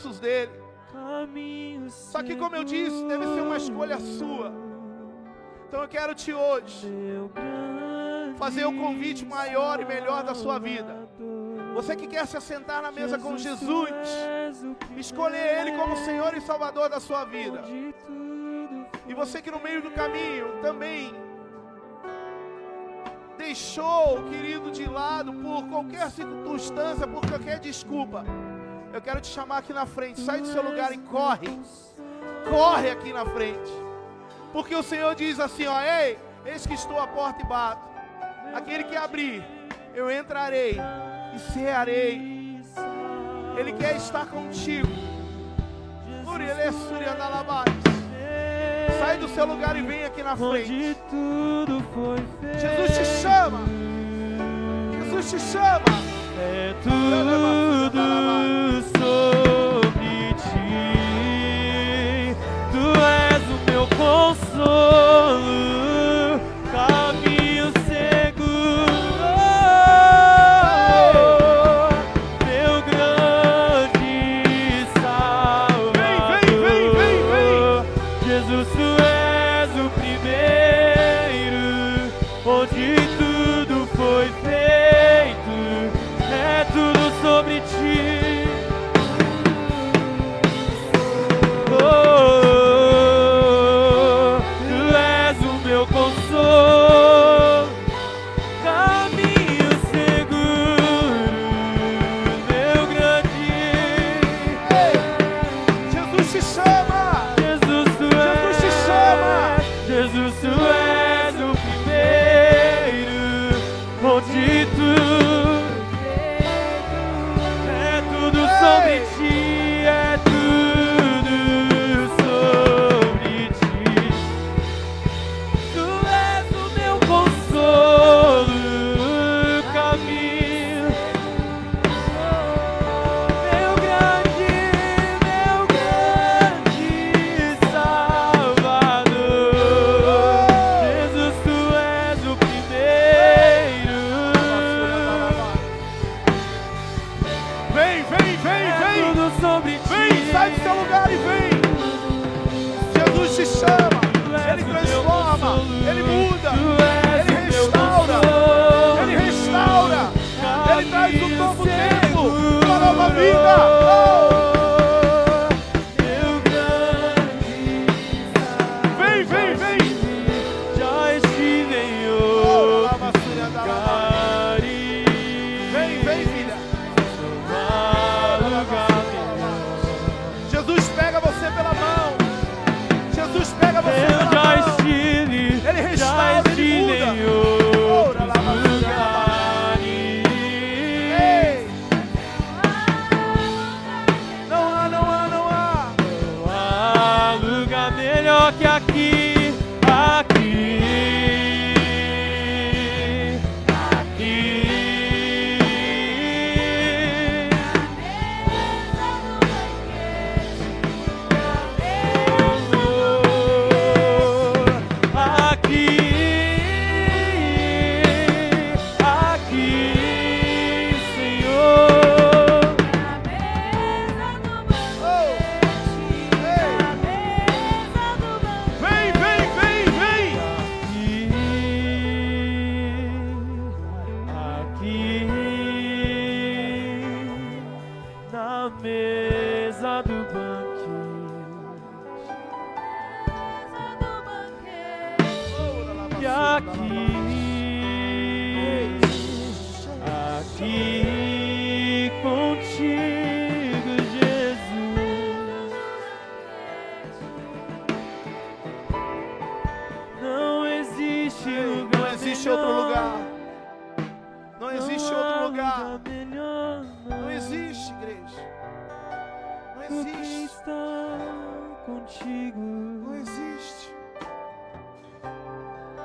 Braços dele. Só que, como eu disse, deve ser uma escolha sua. Então eu quero te hoje fazer o convite maior e melhor da sua vida. Você que quer se assentar na mesa com Jesus, escolher Ele como Senhor e Salvador da sua vida. E você que no meio do caminho também deixou o querido de lado por qualquer circunstância, por qualquer desculpa. Eu quero te chamar aqui na frente. Sai do seu lugar e corre. Corre aqui na frente. Porque o Senhor diz assim, ó, ei, eis que estou à porta e bato. Aquele que abrir, eu entrarei e cearei. Ele quer estar contigo. Sai do seu lugar e vem aqui na frente. Jesus te chama. Jesus te chama. É consolo,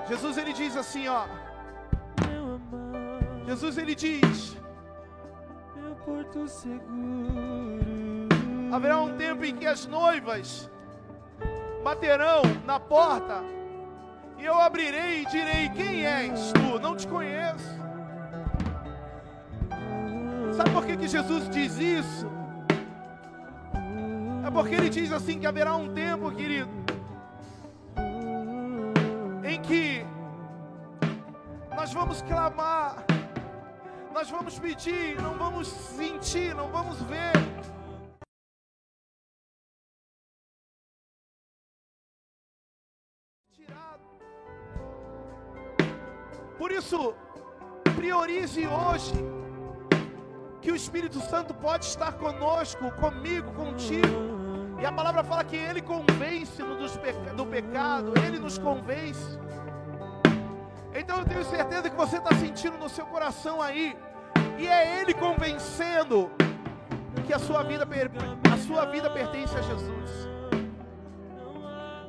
Jesus ele diz assim, ó. Jesus ele diz: meu porto seguro. haverá um tempo em que as noivas baterão na porta e eu abrirei e direi: Quem és tu? Não te conheço. Sabe por que, que Jesus diz isso? É porque ele diz assim que haverá um tempo, querido, vamos clamar, nós vamos pedir, não vamos sentir, não vamos ver. Por isso, priorize hoje que o Espírito Santo pode estar conosco, comigo, contigo. E a palavra fala que Ele convence-nos do pecado, Ele nos convence. Então eu tenho certeza que você está sentindo no seu coração aí, e é Ele convencendo que a sua vida, a sua vida pertence a Jesus.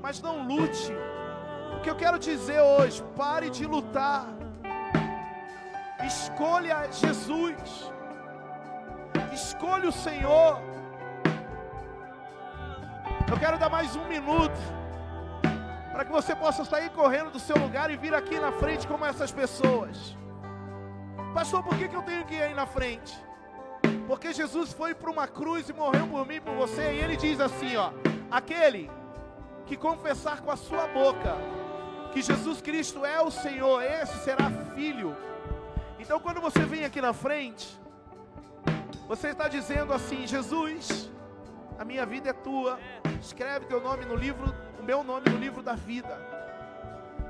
Mas não lute. O que eu quero dizer hoje, pare de lutar. Escolha Jesus. Escolha o Senhor. Eu quero dar mais um minuto para que você possa sair correndo do seu lugar e vir aqui na frente como essas pessoas. Pastor, por que, que eu tenho que ir aí na frente? Porque Jesus foi para uma cruz e morreu por mim por você. E ele diz assim: ó, aquele que confessar com a sua boca que Jesus Cristo é o Senhor, esse será filho. Então, quando você vem aqui na frente, você está dizendo assim: Jesus, a minha vida é tua. Escreve teu nome no livro, meu nome no livro da vida.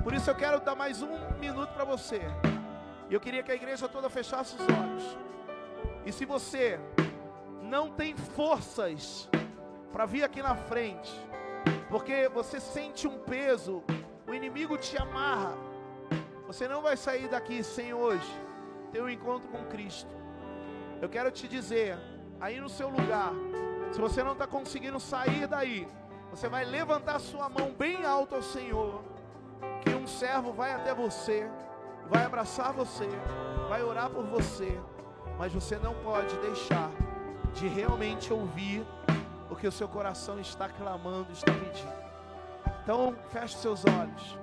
Por isso eu quero dar mais um minuto para você. Eu queria que a igreja toda fechasse os olhos. E se você não tem forças para vir aqui na frente, porque você sente um peso, o inimigo te amarra, você não vai sair daqui sem hoje ter um encontro com Cristo. Eu quero te dizer, aí no seu lugar, se você não está conseguindo sair daí, você vai levantar sua mão bem alto ao Senhor, que um servo vai até você, vai abraçar você, vai orar por você, mas você não pode deixar de realmente ouvir o que o seu coração está clamando, está pedindo. Então, feche seus olhos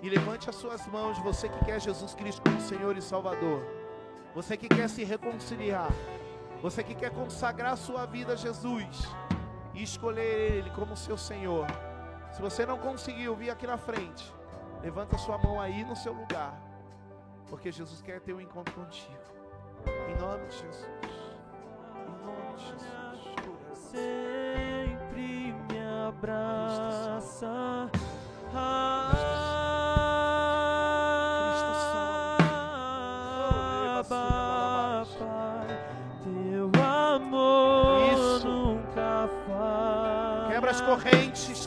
e levante as suas mãos, você que quer Jesus Cristo como Senhor e Salvador. Você que quer se reconciliar. Você que quer consagrar sua vida a Jesus e escolher Ele como seu Senhor. Se você não conseguiu vir aqui na frente, levanta sua mão aí no seu lugar, porque Jesus quer ter um encontro contigo. Em nome de Jesus. Em nome de Jesus. sempre me abraça.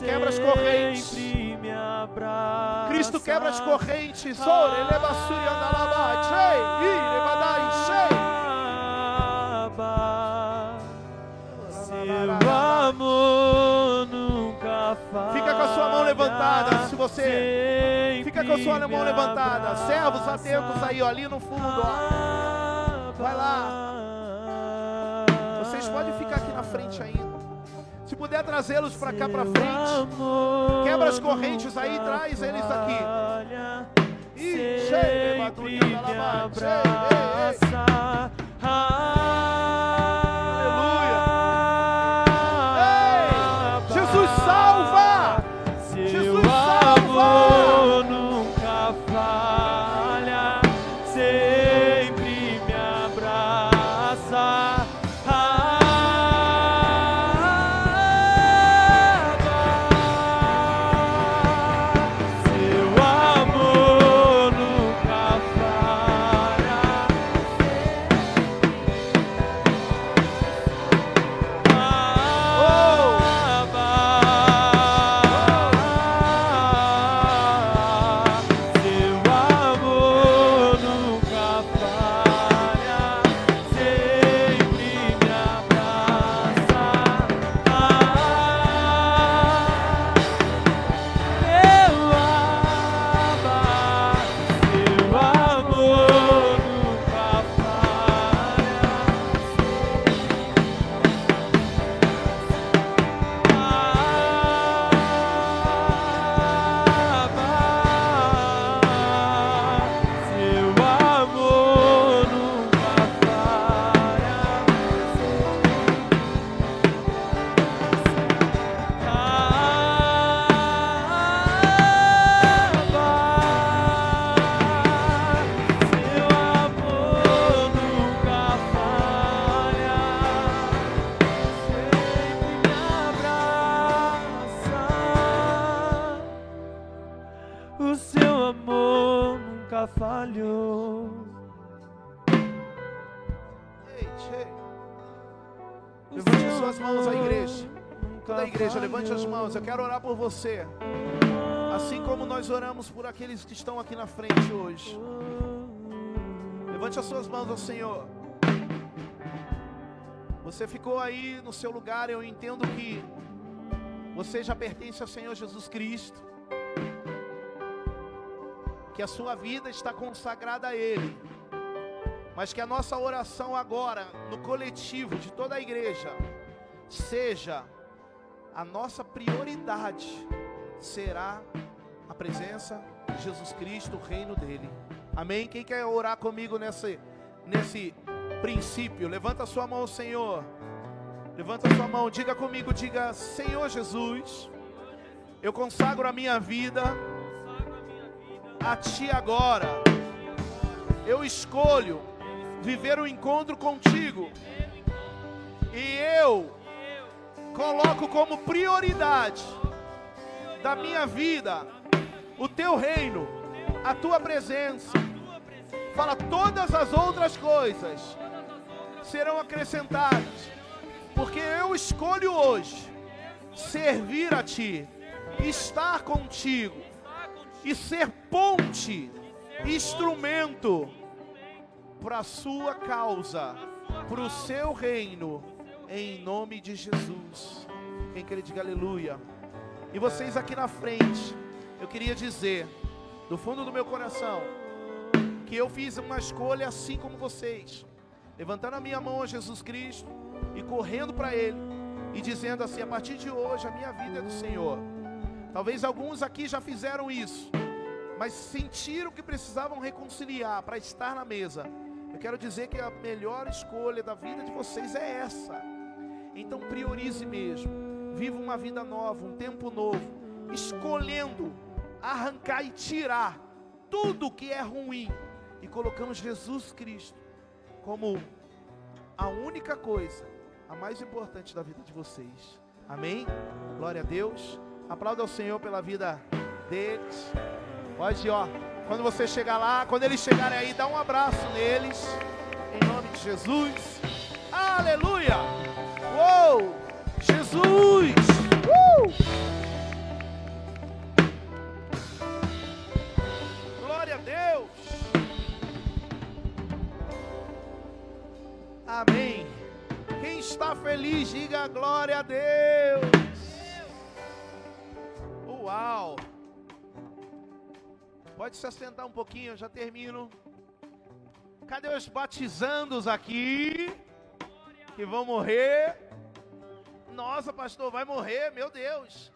Correntes, quebra as correntes. Cristo quebra as correntes. Ore, leva suri andalaba, chei, i, levadai, Seu amor nunca falha. Fica com a sua mão levantada, se você- Fica com a sua mão levantada. Servos atentos aí, ó, ali no fundo, ó. Vai lá. Vocês podem ficar aqui na frente ainda. Se puder trazê-los para cá para frente. Quebra as correntes aí, traz eles aqui. Cheio, levadura, me abraça. Por você. Assim como nós oramos por aqueles que estão aqui na frente hoje. Levante as suas mãos ao Senhor. Você ficou aí no seu lugar, eu entendo que você já pertence ao Senhor Jesus Cristo. Que a sua vida está consagrada a Ele. Mas que a nossa oração agora, no coletivo de toda a igreja, seja a nossa prioridade será a presença de Jesus Cristo, o reino dele. Amém? Quem quer orar comigo nesse, nesse princípio? Levanta a sua mão, Senhor. Levanta a sua mão, diga comigo, diga: Senhor Jesus, eu consagro a minha vida a Ti agora. Eu escolho viver o encontro contigo. E eu coloco como prioridade da minha vida o teu reino, a tua presença. Fala todas as outras coisas serão acrescentadas, porque eu escolho hoje servir a ti, estar contigo e ser ponte, instrumento para a sua causa, para o seu reino, em nome de Jesus. Quem quer diga aleluia. E vocês aqui na frente, eu queria dizer, do fundo do meu coração, que eu fiz uma escolha assim como vocês, levantando a minha mão a Jesus Cristo e correndo para Ele, e dizendo assim: a partir de hoje a minha vida é do Senhor. Talvez alguns aqui já fizeram isso, mas sentiram que precisavam reconciliar para estar na mesa. Eu quero dizer que a melhor escolha da vida de vocês é essa. Então priorize mesmo. Viva uma vida nova, um tempo novo, escolhendo arrancar e tirar tudo que é ruim e colocamos Jesus Cristo como a única coisa, a mais importante da vida de vocês. Amém? Glória a Deus. Aplauda ao Senhor pela vida deles. Pode, ó. Quando você chegar lá, quando eles chegarem aí, dá um abraço neles. Em nome de Jesus. Aleluia! Uou! Jesus! Uh! Glória a Deus! Amém. Quem está feliz, diga glória a Deus. Uau! Pode se assentar um pouquinho, eu já termino. Cadê os batizandos aqui? Que vão morrer. Nossa, pastor, vai morrer, meu Deus.